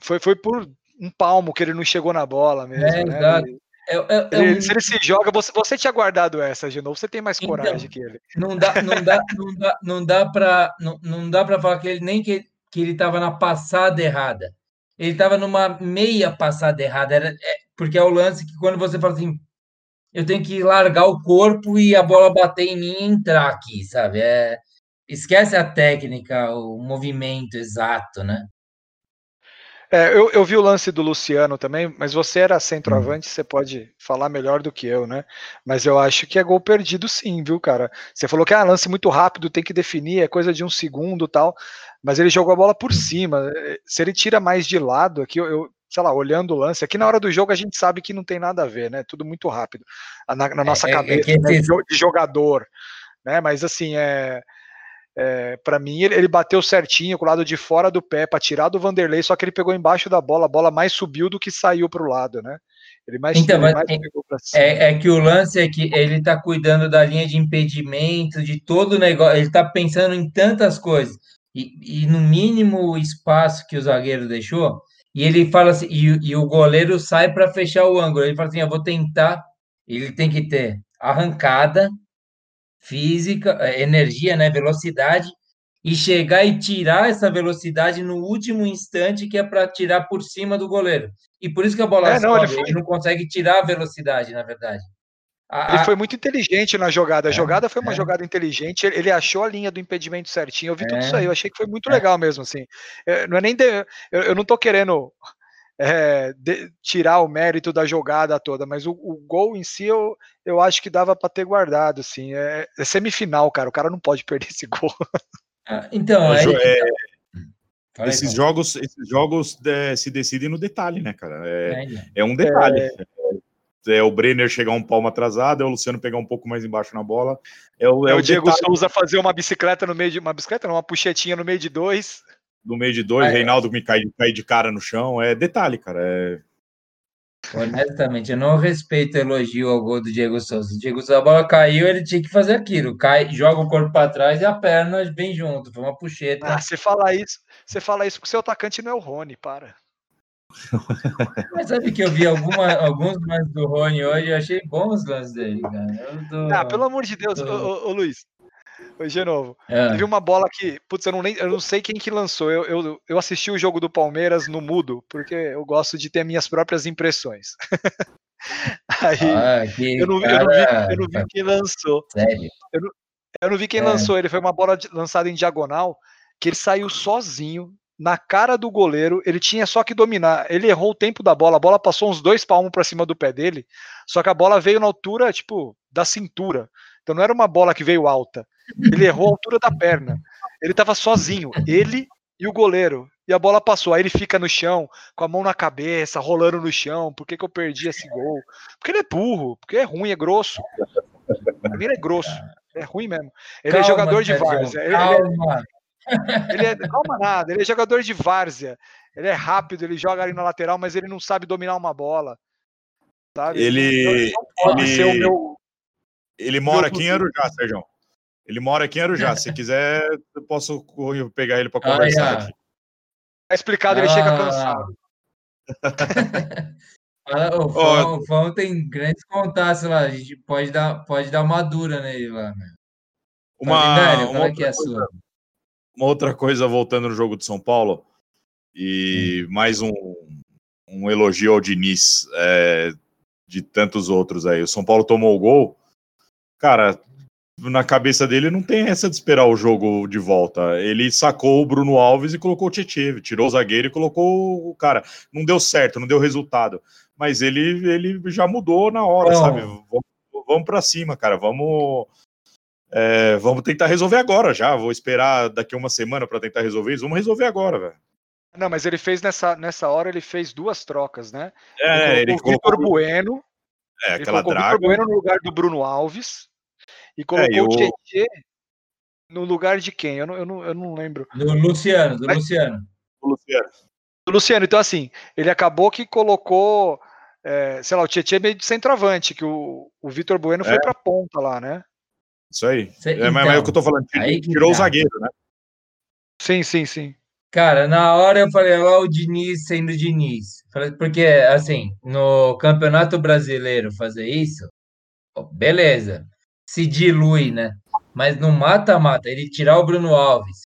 foi, foi por um palmo que ele não chegou na bola mesmo, é, né? Exato. Ele, é, é, é ele, um... Se ele se joga, você, você tinha guardado essa de novo, você tem mais então, coragem que ele. Não dá, não dá, não dá, não dá para não, não dá para falar que ele nem que, que ele estava na passada errada. Ele estava numa meia passada errada, era, é, porque é o lance que quando você fala assim, eu tenho que largar o corpo e a bola bater em mim e entrar aqui, sabe? É, esquece a técnica, o movimento exato, né? É, eu, eu vi o lance do Luciano também, mas você era centroavante, hum. você pode falar melhor do que eu, né? Mas eu acho que é gol perdido sim, viu, cara? Você falou que é ah, lance muito rápido, tem que definir, é coisa de um segundo tal. mas ele jogou a bola por cima. Se ele tira mais de lado, aqui eu, eu sei lá, olhando o lance, aqui na hora do jogo a gente sabe que não tem nada a ver, né? Tudo muito rápido na, na nossa é, cabeça é né? de jogador, né? Mas assim, é, é para mim ele, ele, bateu certinho com o lado de fora do pé para tirar do Vanderlei, só que ele pegou embaixo da bola, a bola mais subiu do que saiu para o lado, né? Ele mais, então, ele mais é, é, é, que o lance é que ele está cuidando da linha de impedimento, de todo o negócio, ele está pensando em tantas coisas. E, e, no mínimo espaço que o zagueiro deixou, e ele fala assim, e, e o goleiro sai para fechar o ângulo. Ele fala assim: eu vou tentar. Ele tem que ter arrancada, física, é, energia, né, velocidade, e chegar e tirar essa velocidade no último instante, que é para tirar por cima do goleiro. E por isso que a bola é, não, sobe, ele, foi... ele, não consegue tirar a velocidade, na verdade. A, ele foi muito inteligente na jogada. A é, jogada foi uma é. jogada inteligente. Ele, ele, achou a linha do impedimento certinho. Eu vi tudo isso aí. Eu achei que foi muito é. legal mesmo, assim. Eu, não é nem de, eu, eu, não tô querendo é, de, tirar o mérito da jogada toda, mas o, o gol em si eu, eu acho que dava para ter guardado, assim. É, é, semifinal, cara. O cara não pode perder esse gol. Ah, então, é, então. esses, jogos, esses jogos se decidem no detalhe, né, cara? É, um detalhe é o Brenner chegar um palmo atrasado, é o Luciano pegar um pouco mais embaixo na bola. É o, é, é o, o Diego detalhe. Souza fazer uma bicicleta no meio de uma bicicleta, não, uma puxetinha no meio de dois. No meio de dois, é. Reinaldo me cai, cai de cara no chão. É detalhe, cara. É... Honestamente, eu não respeito elogio ao gol do Diego Souza. O Diego Souza, a bola caiu, ele tinha que fazer aquilo. Cai, joga o corpo para trás e a perna bem junto. Foi uma puxeta. Ah, você fala isso, você fala isso que o seu atacante não é o Rony, para. Mas sabe que eu vi alguma, alguns lances do Rony hoje, eu achei bons os lances dele, cara. Tô, ah, pelo amor de Deus, tô... ô, ô, ô, Luiz. De novo. É. Teve uma bola que, putz, eu não, nem, eu não sei quem que lançou. Eu, eu, eu assisti o jogo do Palmeiras no mudo, porque eu gosto de ter minhas próprias impressões. Aí, ah, eu, não, cara... eu, não vi, eu não vi quem lançou. Sério? Eu não, eu não vi quem é. lançou. Ele foi uma bola lançada em diagonal que ele saiu sozinho na cara do goleiro, ele tinha só que dominar. Ele errou o tempo da bola, a bola passou uns dois palmos para cima do pé dele, só que a bola veio na altura, tipo, da cintura. Então não era uma bola que veio alta. Ele errou a altura da perna. Ele estava sozinho, ele e o goleiro. E a bola passou. Aí ele fica no chão, com a mão na cabeça, rolando no chão. Por que, que eu perdi esse gol? Porque ele é burro, porque é ruim, é grosso. Pra mim ele é grosso. É ruim mesmo. Ele é Calma, é jogador de várzea. Ele, ele, é, ele é, calma nada, ele é jogador de várzea. Ele é rápido, ele joga ali na lateral, mas ele não sabe dominar uma bola. Sabe? Ele, ele pode ele, ser o meu. Ele mora aqui em Arujá, Sérgio. Ele mora aqui em Arujá. Se quiser, eu posso pegar ele para conversar ah, aqui. Tá explicado, ele ah. chega cansado. o, Fão, oh. o Fão tem grandes contatos lá. A gente pode dar, pode dar uma dura nele lá. Né? Uma, velho, uma, é que é a sua? Uma outra coisa, voltando no jogo de São Paulo, e hum. mais um, um elogio ao Diniz, é, de tantos outros aí. O São Paulo tomou o gol, cara, na cabeça dele não tem essa de esperar o jogo de volta. Ele sacou o Bruno Alves e colocou o Tietchan, tirou o zagueiro e colocou o cara. Não deu certo, não deu resultado. Mas ele, ele já mudou na hora, não. sabe? Vamos, vamos para cima, cara. Vamos é, vamos tentar resolver agora já. Vou esperar daqui a uma semana para tentar resolver isso. Vamos resolver agora, velho. Não, mas ele fez nessa, nessa hora, ele fez duas trocas, né? É, ele colocou, o Vitor Bueno. É, aquela draga. O Vitor Bueno no lugar do Bruno Alves. E colocou é, o Tietchan no lugar de quem? Eu não, eu não, eu não lembro. Do Luciano, do mas, Luciano. Do Luciano. Do Luciano. Então, assim, ele acabou que colocou, é, sei lá, o Tietchan meio de centroavante, que o, o Vitor Bueno foi é. pra ponta lá, né? Isso aí. Cê, é, mas é o que eu tô falando. Aí tirou o zagueiro, né? Sim, sim, sim. Cara, na hora eu falei, ó, o Diniz sendo Diniz. Porque, assim, no Campeonato Brasileiro fazer isso, beleza, se dilui, né? Mas no mata-mata, ele tirar o Bruno Alves,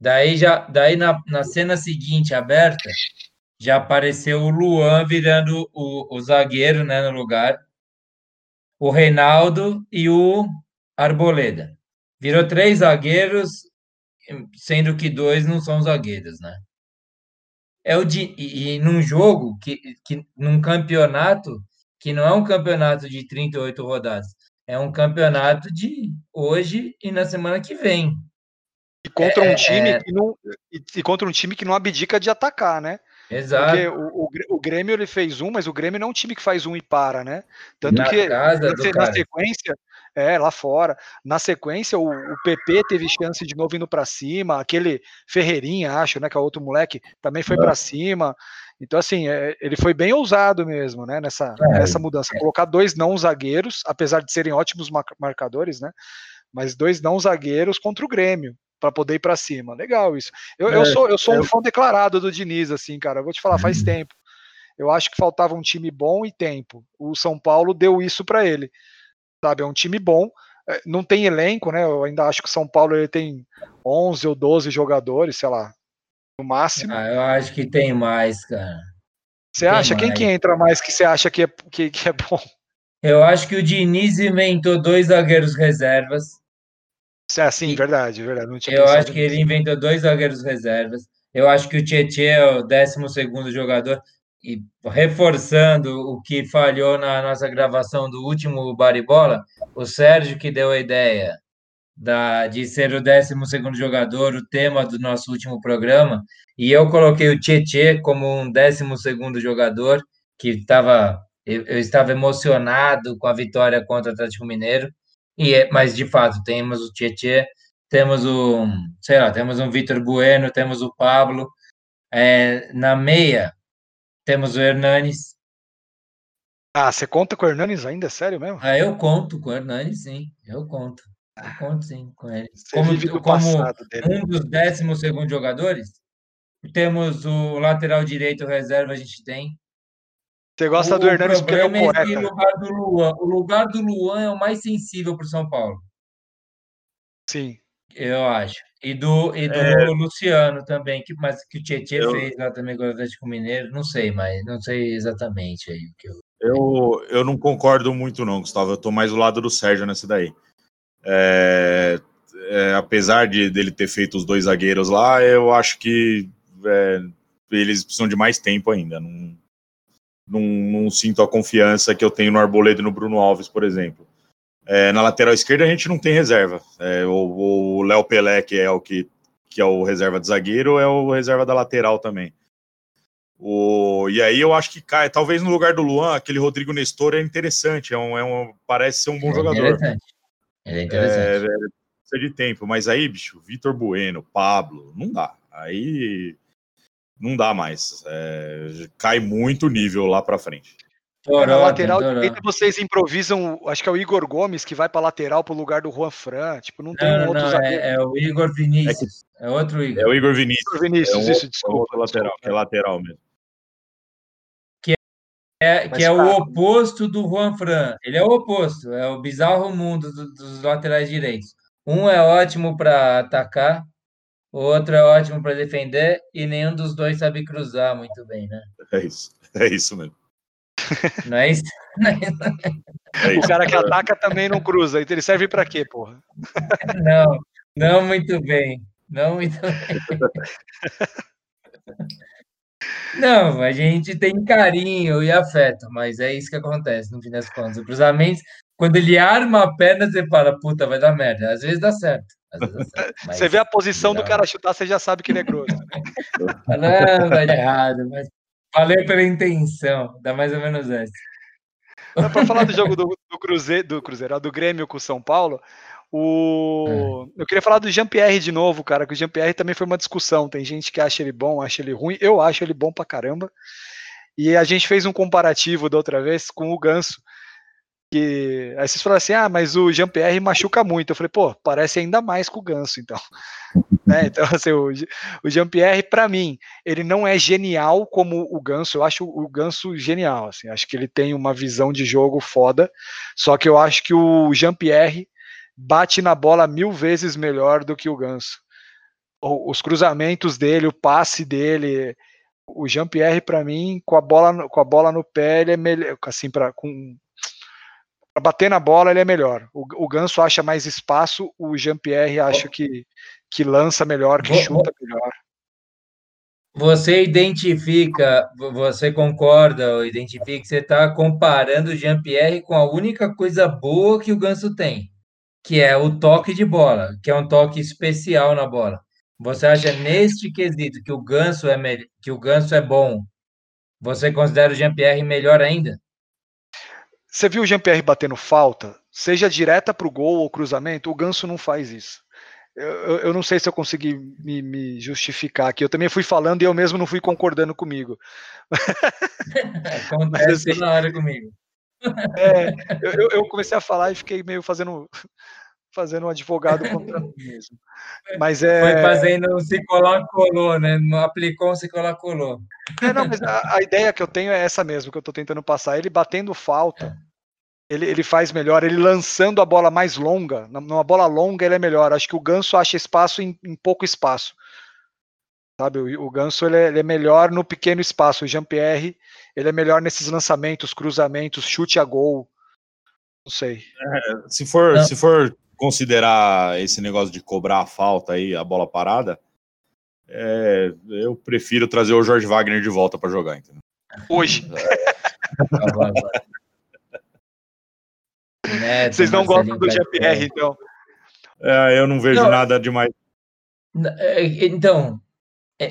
daí já, daí na, na cena seguinte, aberta, já apareceu o Luan virando o, o zagueiro, né, no lugar, o Reinaldo e o Arboleda. Virou três zagueiros, sendo que dois não são zagueiros, né? É o de, e, e num jogo que, que num campeonato que não é um campeonato de 38 rodadas, é um campeonato de hoje e na semana que vem. contra É, um time é. que não e, e contra um time que não abdica de atacar, né? Exato. Porque o, o, o Grêmio ele fez um, mas o Grêmio não é um time que faz um e para, né? Tanto Na que na, na sequência, é, lá fora, na sequência o, o PP teve chance de novo indo pra cima, aquele Ferreirinha, acho, né, que é o outro moleque, também foi pra cima. Então, assim, é, ele foi bem ousado mesmo, né, nessa, É, nessa mudança. Colocar dois não zagueiros, apesar de serem ótimos mar- marcadores, né? Mas dois não zagueiros contra o Grêmio, para poder ir pra cima. Legal isso. Eu, eu É, sou, eu sou um fã declarado do Diniz, assim, cara. Eu vou te falar, faz Uhum. tempo. Eu acho que faltava um time bom e tempo. O São Paulo deu isso para ele. Sabe, é um time bom. É, Não tem elenco, né? Eu ainda acho que o São Paulo ele tem 11 ou 12 jogadores, sei lá, no máximo. Ah, eu acho que tem mais, cara. Você acha quem mais. que entra mais que você acha que é, que, que é bom? Eu acho que o Diniz inventou dois zagueiros reservas. É, sim, E- verdade, verdade. Eu acho que nisso. ele inventou dois zagueiros reservas. Eu acho que o Tietchan é o 12 jogador. E reforçando o que falhou na nossa gravação do último Baribola, o Sérgio que deu a ideia da, de ser o 12 jogador, o tema do nosso último programa. E eu coloquei o Tietchan como um 12 jogador, que estava. Eu, eu estava emocionado com a vitória contra o Atlético Mineiro. E é, mas de fato temos o Tietchan, temos o, sei lá, temos um Vitor Bueno, temos o Pablo. É, na meia temos o Hernanes. Ah, você conta com o Hernanes ainda? Sério mesmo? Ah, eu conto com o Hernanes, sim, eu conto. Conto sim com ele. Você Como, vive como um dos 12 jogadores, temos o lateral direito reserva, a gente tem. Você gosta o, do Hernanes o porque ele é um é poeta. lugar do Luan. O lugar do Luan é o mais sensível para o São Paulo. Sim. Eu acho. E do, e do É. Luciano também, que, mas que o Tietchan Eu- fez lá também com o Atlético Mineiro, não sei, mas não sei exatamente aí o que eu. Eu, eu não concordo muito, não, Gustavo. Eu tô mais do lado do Sérgio nessa daí. É, é, apesar de dele ter feito os dois zagueiros lá, eu acho que é, eles precisam de mais tempo ainda. Não, não, não sinto a confiança que eu tenho no Arboleda e no Bruno Alves, por exemplo. É, na lateral esquerda a gente não tem reserva. É, o Léo Pelé, que é o que, que é o reserva de zagueiro, é o reserva da lateral também. O, e aí eu acho que cai, talvez no lugar do Luan, aquele Rodrigo Nestor é interessante, é um, é um- parece ser um bom é jogador. interessante. Ele é interessante. É, precisa de tempo, mas aí, bicho, Vitor Bueno, Pablo, não dá. Aí não dá mais. É, cai muito o nível lá pra frente. Na Toró, lateral Toró. direita vocês improvisam, acho que é o Igor Gomes que vai pra lateral pro lugar do Juan Fran. Tipo, não tem um Não, outro não, é, é o Igor Vinícius. É outro Igor. É o Igor Vinícius. Vinícius, é um isso, outro- é desculpa. outro lateral, desculpa. que é lateral mesmo. É, que é o oposto do Juan Fran. Ele é o oposto, é o bizarro mundo do- dos laterais direitos. Um é ótimo para atacar, o outro é ótimo para defender, e nenhum dos dois sabe cruzar muito bem, né? É isso. É isso mesmo. Não é isso? É O isso. cara que ataca também não cruza. Então ele serve pra quê, porra? Não, não muito bem. Não muito bem. Não, a gente tem carinho e afeto, mas é isso que acontece no fim das contas. O cruzamento, quando ele arma a perna, você fala, puta, vai dar merda. Às vezes dá certo. Às vezes dá certo mas- Você vê a posição do não. cara chutar, você já sabe que ele é grosso. Não, vai dar errado, mas valeu pela intenção. Dá mais ou menos essa. Mas pra falar do jogo do, do Cruzeiro, do Cruzeiro, do Grêmio com o São Paulo, o... eu queria falar do Jean-Pierre de novo, cara, que o Jean-Pierre também foi uma discussão. Tem gente que acha ele bom, acha ele ruim. Eu acho ele bom pra caramba. E a gente fez um comparativo da outra vez com o Ganso. Que... Aí vocês falaram assim: ah, mas o Jean-Pierre machuca muito. Eu falei, pô, parece ainda mais com o Ganso, então. Né, Então, assim, o, Je- o Jean-Pierre, pra mim, ele não é genial como o Ganso. Eu acho o Ganso genial. Assim, acho que ele tem uma visão de jogo foda. Só que eu acho que o Jean-Pierre bate na bola mil vezes melhor do que o Ganso. Os cruzamentos dele, o passe dele, o Jean-Pierre para mim com a bola no- com a bola no pé ele é melhor, assim para com pra bater na bola ele é melhor. O, o Ganso acha mais espaço, o Jean-Pierre acha que que lança melhor, que chuta melhor. Você identifica, você concorda ou identifica que você está comparando o Jean-Pierre com a única coisa boa que o Ganso tem. Que é o toque de bola, que é um toque especial na bola. Você acha neste quesito que o Ganso é que o Ganso é bom? Você considera o Jean-Pierre melhor ainda? Você viu o Jean-Pierre batendo falta, seja direta para o gol ou cruzamento? O Ganso não faz isso. Eu, eu, não sei se eu consegui me, me, justificar aqui. Eu também fui falando e eu mesmo não fui concordando comigo. Acontece assim, na hora comigo. É, eu, eu, comecei a falar e fiquei meio fazendo fazendo um advogado contra mim mesmo. Mas é. Foi fazendo um se colar colou, né? Não aplicou um se colar colou. É, não, mas a, a, ideia que eu tenho é essa mesmo que eu estou tentando passar. Ele batendo falta, ele, ele faz melhor. Ele lançando a bola mais longa, numa bola longa ele é melhor. Acho que o Ganso acha espaço em, em pouco espaço. Sabe, o, o Ganso ele é, ele é, melhor no pequeno espaço. O Jean-Pierre ele é melhor nesses lançamentos, cruzamentos, chute a gol. Não sei. É, se for, Não. se for considerar esse negócio de cobrar a falta aí, a bola parada, é, eu prefiro trazer o Jorge Wagner de volta para jogar, entendeu? Hoje. Vocês não gostam do GPR, então? É, eu não vejo não, nada demais. É, então, é,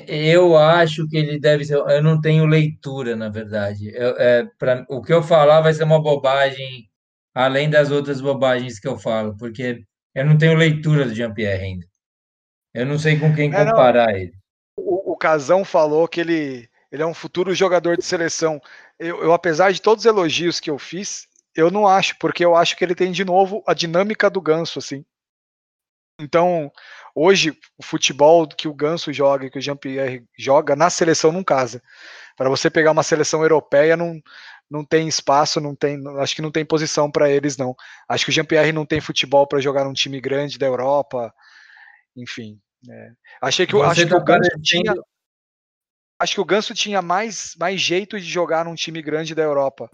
eu acho que ele deve ser. Eu não tenho leitura, na verdade. Eu, é, pra, o que eu falar vai ser uma bobagem além das outras bobagens que eu falo, porque eu não tenho leitura do Jean-Pierre ainda. Eu não sei com quem é, comparar ele. O, o Casão falou que ele, ele é um futuro jogador de seleção. Eu, eu, apesar de todos os elogios que eu fiz, eu não acho, porque eu acho que ele tem de novo a dinâmica do Ganso, assim. Então, hoje, o futebol que o Ganso joga, que o Jean-Pierre joga, na seleção não casa. Para você pegar uma seleção europeia, não, não tem espaço, não tem, acho que não tem posição para eles não. Acho que o Jean-Pierre não tem futebol para jogar num time grande da Europa, enfim. É. Achei que, acho tá que o Ganso tinha, acho que o Ganso tinha mais, mais jeito de jogar num time grande da Europa.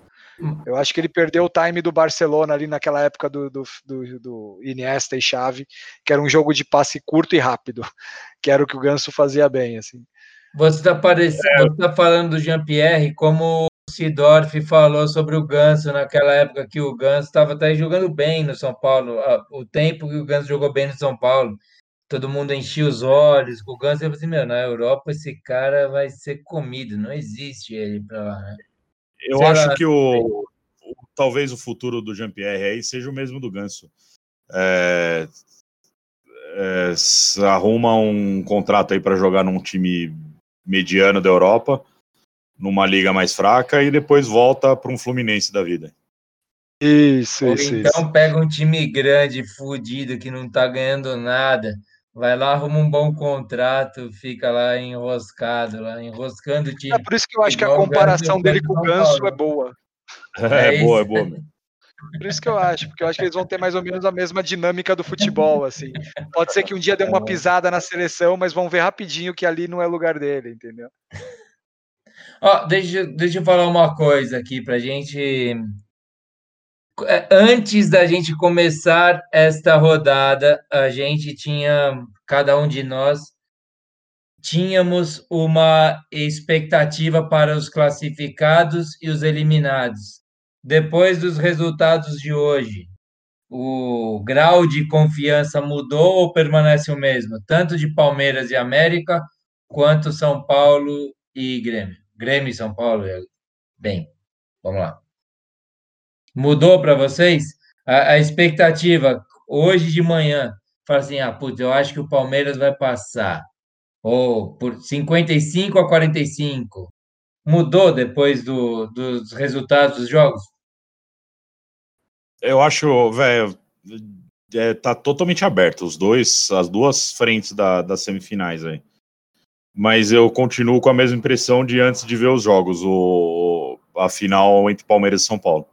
Eu acho que ele perdeu o time do Barcelona ali naquela época do, do, do, do Iniesta e Xavi, que era um jogo de passe curto e rápido, que era o que o Ganso fazia bem, assim. Você está é. tá falando do Jean-Pierre como Sidorf falou sobre o Ganso naquela época que o Ganso estava até jogando bem no São Paulo. O tempo que o Ganso jogou bem no São Paulo, todo mundo enchia os olhos com o Ganso. Eu falei assim, meu, na Europa esse cara vai ser comido, não existe ele para lá, né? Eu Sei acho que o, o, talvez o futuro do Jean-Pierre aí seja o mesmo do Ganso. É, é, arruma um contrato aí para jogar num time mediano da Europa numa liga mais fraca e depois volta para um Fluminense da vida. Isso, Ou isso. Então isso. pega um time grande, fudido, que não tá ganhando nada, vai lá, arruma um bom contrato, fica lá enroscado, lá, enroscando o time. É por isso que eu acho que a comparação dele com o Ganso é boa. É, é boa, é boa. Mesmo. Por isso que eu acho, porque eu acho que eles vão ter mais ou menos a mesma dinâmica do futebol, assim. Pode ser que um dia dê uma pisada na seleção, mas vão ver rapidinho que ali não é lugar dele, entendeu? Ó, deixa, deixa eu falar uma coisa aqui para gente. É, antes da gente começar esta rodada, a gente tinha, cada um de nós, tínhamos uma expectativa para os classificados e os eliminados. Depois dos resultados de hoje, o grau de confiança mudou ou permanece o mesmo, tanto de Palmeiras e América, quanto São Paulo e Grêmio? Grêmio e São Paulo, bem, vamos lá. Mudou para vocês? A, a, expectativa hoje de manhã, fala assim, ah, putz, eu acho que o Palmeiras vai passar. Ou por 55 a 45. Mudou depois do, dos resultados dos jogos? Eu acho, velho, é, tá totalmente aberto os dois, as duas frentes da, das semifinais aí mas eu continuo com a mesma impressão de antes de ver os jogos, o, a final entre Palmeiras e São Paulo.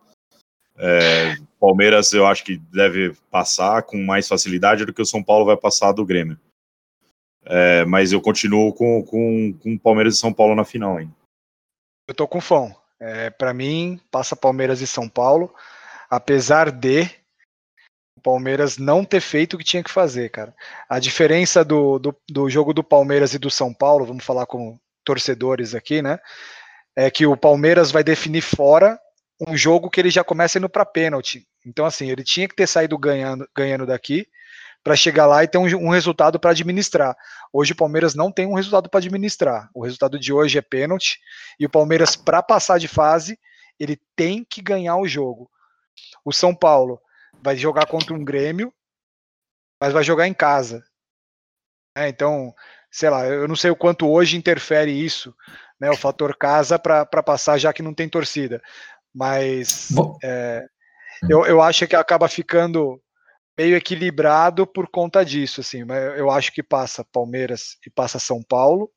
É, Palmeiras eu acho que deve passar com mais facilidade do que o São Paulo vai passar do Grêmio. É, mas eu continuo com, com, com Palmeiras e São Paulo na final ainda. Eu tô com fã. É, Para mim, passa Palmeiras e São Paulo, apesar de Palmeiras não ter feito o que tinha que fazer, cara. A diferença do, do, do jogo do Palmeiras e do São Paulo, vamos falar com torcedores aqui, né? É que o Palmeiras vai definir fora um jogo que ele já começa indo para pênalti. Então, assim, ele tinha que ter saído ganhando, ganhando daqui para chegar lá e ter um, um resultado para administrar. Hoje o Palmeiras não tem um resultado para administrar. O resultado de hoje é pênalti e o Palmeiras, para passar de fase, ele tem que ganhar o jogo. O São Paulo vai jogar contra um Grêmio, mas vai jogar em casa. É, então, sei lá, eu não sei o quanto hoje interfere isso, né, o fator casa para passar, já que não tem torcida. Mas é, eu, eu acho que acaba ficando meio equilibrado por conta disso, assim. Eu acho que passa Palmeiras e passa São Paulo,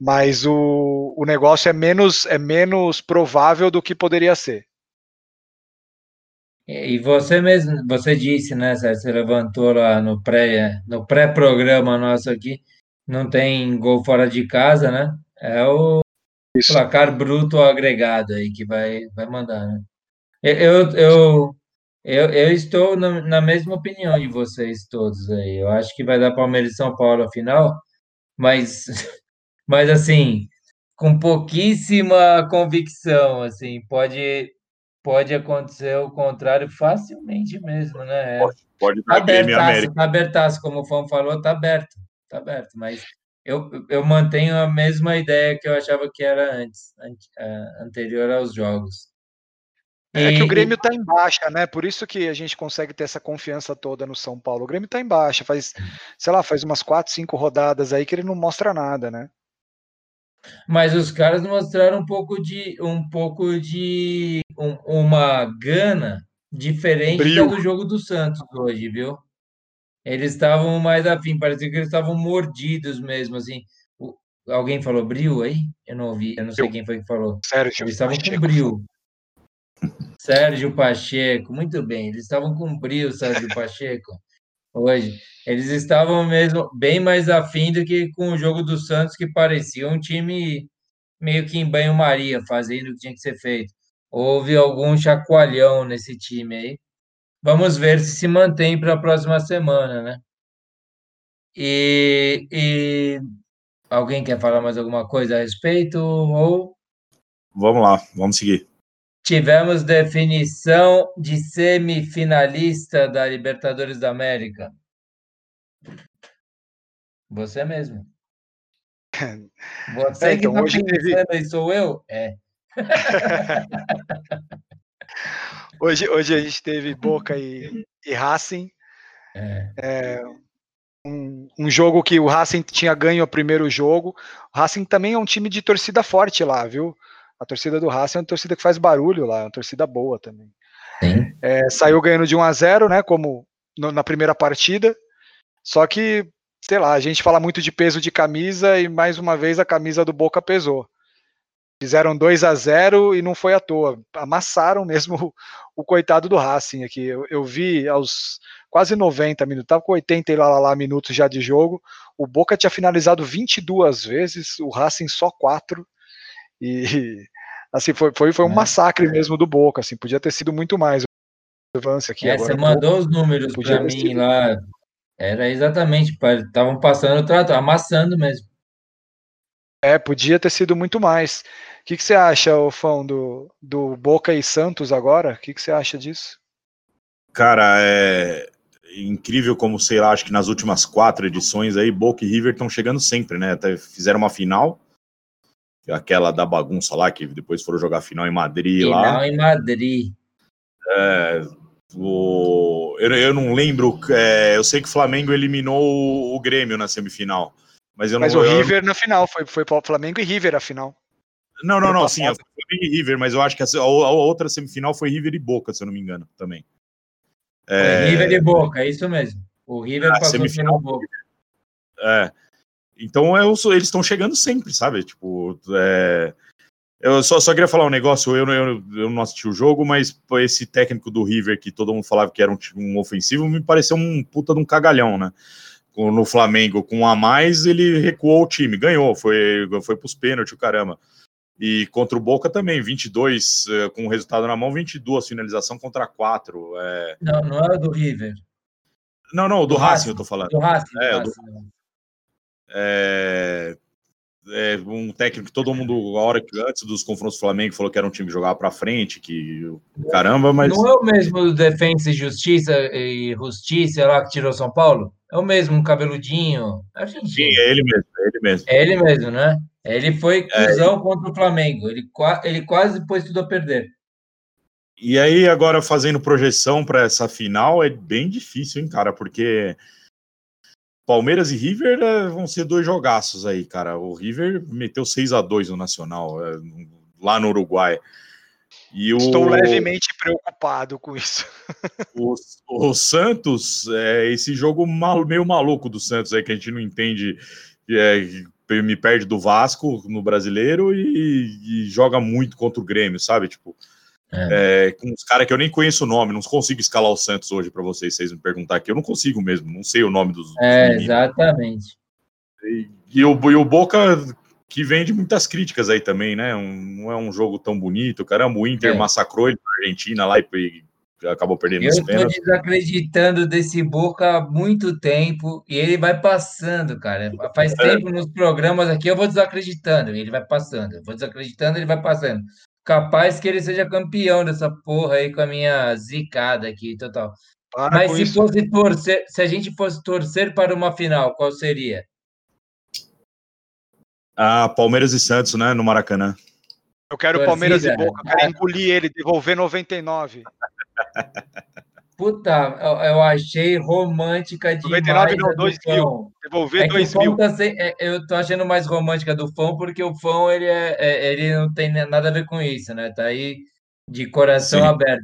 mas o, o negócio é menos é menos provável do que poderia ser. E você mesmo, você disse, né, você levantou lá no pré no pré-programa nosso aqui, não tem gol fora de casa, né? É o Isso. placar bruto agregado aí que vai vai mandar, né? Eu, eu, eu, eu estou na, na, mesma opinião de vocês todos aí. Eu acho que vai dar Palmeiras e São Paulo a final, mas, mas assim, com pouquíssima convicção, assim, pode, pode acontecer o contrário facilmente mesmo, né? Pode, pode dar Grêmio América. Tá abertaço, como o Fão falou, tá aberto, tá aberto, mas eu, eu mantenho a mesma ideia que eu achava que era antes, eh, anterior aos jogos. É que o Grêmio está em baixa, né? Por isso que a gente consegue ter essa confiança toda no São Paulo. O Grêmio está em baixa, faz, sei lá, faz umas quatro, cinco rodadas aí que ele não mostra nada, né? Mas os caras mostraram um pouco de um pouco de um, uma gana diferente do jogo do Santos hoje, viu? Eles estavam mais afim, parecia que eles estavam mordidos mesmo, assim. O, alguém falou brio aí? Eu não ouvi, eu não sei eu. quem foi que falou. Sério, Eles estavam com brio. Sérgio Pacheco, muito bem. Eles estavam com brilho, Sérgio Pacheco, hoje. Eles estavam mesmo bem mais afim do que com o jogo do Santos, que parecia um time meio que em banho-maria, fazendo o que tinha que ser feito. Houve algum chacoalhão nesse time aí. Vamos ver se se mantém para a próxima semana, né? E, e alguém quer falar mais alguma coisa a respeito? Ou Vamos lá, vamos seguir. Tivemos definição de semifinalista da Libertadores da América. Você mesmo. Você é, então, que tá hoje pensando teve... sou eu? É. hoje, hoje a gente teve Boca e, e Racing. É. É, um, um, jogo que o Racing tinha ganho o primeiro jogo. O Racing também é um time de torcida forte lá, viu? A torcida do Racing é uma torcida que faz barulho lá, é uma torcida boa também. É, saiu ganhando de 1 a 0 né? Como no, na primeira partida. Só que, sei lá, a gente fala muito de peso de camisa e mais uma vez a camisa do Boca pesou. Fizeram 2 a 0 e não foi à toa. Amassaram mesmo o, o coitado do Racing aqui. Eu, eu, vi aos quase 90 minutos, estava com 80 e lá, lá, lá minutos já de jogo. O Boca tinha finalizado 22 vezes, o Racing só 4. E assim, foi, foi, foi um é. massacre mesmo do Boca, assim, podia ter sido muito mais aqui. É, agora, você mandou os números para mim sido... lá. Era exatamente, estavam passando o trato, amassando mesmo. É, podia ter sido muito mais. O que, que você acha, Fão, do, do Boca e Santos agora? O que, que você acha disso? Cara, é incrível como, sei lá, acho que nas últimas quatro edições aí, Boca e River estão chegando sempre, né? Até fizeram uma final, aquela da bagunça lá, que depois foram jogar final em Madrid final lá. Final em Madrid. É, o, eu, eu não lembro, é, eu sei que o Flamengo eliminou o, o Grêmio na semifinal. Mas, eu mas não, o River eu... na final, foi, foi para o Flamengo e River a final. Não, não, não, sim, Flamengo e River, mas eu acho que a, a, outra semifinal foi River e Boca, se eu não me engano, também. É... River e Boca, é isso mesmo. O River a passou semifinal, Boca. É, então eu, eles estão chegando sempre, sabe? Tipo, é, eu só, só queria falar um negócio, eu, eu, eu não assisti o jogo, mas esse técnico do River, que todo mundo falava que era um, um ofensivo, me pareceu um puta de um cagalhão, né? No Flamengo, com um a mais, ele recuou o time, ganhou, foi, foi pros pênaltis, o caramba. E contra o Boca também, 22, eh, com o resultado na mão, 22 finalização contra 4. É... Não, não era do River. Não, não, do, do Racing, Racing, eu tô falando. Do Racing. É, do Racing. É... é, um técnico que todo mundo, a hora que antes dos confrontos do Flamengo, falou que era um time que jogava para frente, que caramba, mas. Não é o mesmo do Defensa e Justiça e Justiça lá que tirou São Paulo? É o mesmo, um cabeludinho. Argentino. Sim, é ele mesmo, é ele mesmo. É ele mesmo, né? Ele foi cuzão é. contra o Flamengo. Ele, ele quase pôs tudo a perder. E aí, agora fazendo projeção para essa final, é bem difícil, hein, cara? Porque Palmeiras e River é, vão ser dois jogaços aí, cara. O River meteu 6 a 2 no Nacional, é, lá no Uruguai. E Estou o, levemente preocupado com isso. O, o Santos, é, esse jogo mal, meio maluco do Santos aí, que a gente não entende, é, me perde do Vasco no brasileiro e, e joga muito contra o Grêmio, sabe? Tipo, é. É, com os caras que eu nem conheço o nome, não consigo escalar o Santos hoje para vocês, vocês me perguntar aqui. Eu não consigo mesmo, não sei o nome dos. É, exatamente. E, e, o, e o Boca que vende muitas críticas aí também, né? Um, não é um jogo tão bonito. Caramba, o Inter é. massacrou ele na Argentina lá e, e acabou perdendo Eu estou desacreditando desse Boca há muito tempo e ele vai passando, cara. Faz é. tempo nos programas aqui eu vou desacreditando, ele vai passando. Eu vou desacreditando, ele vai passando capaz que ele seja campeão dessa porra aí com a minha zicada aqui, total. Para Mas se isso. fosse torcer, se a gente fosse torcer para uma final, qual seria? Ah, Palmeiras e Santos, né, no Maracanã. Eu quero Torcida. Palmeiras e Boca, eu quero engolir ele, devolver 99. Puta, eu, eu, achei romântica demais. 99 não, 2 mil. Devolver é 2 mil. Tá sem, é, eu tô achando mais romântica do fã, porque o fã ele, é, é, ele não tem nada a ver com isso, né? Tá aí de coração Sim. aberto.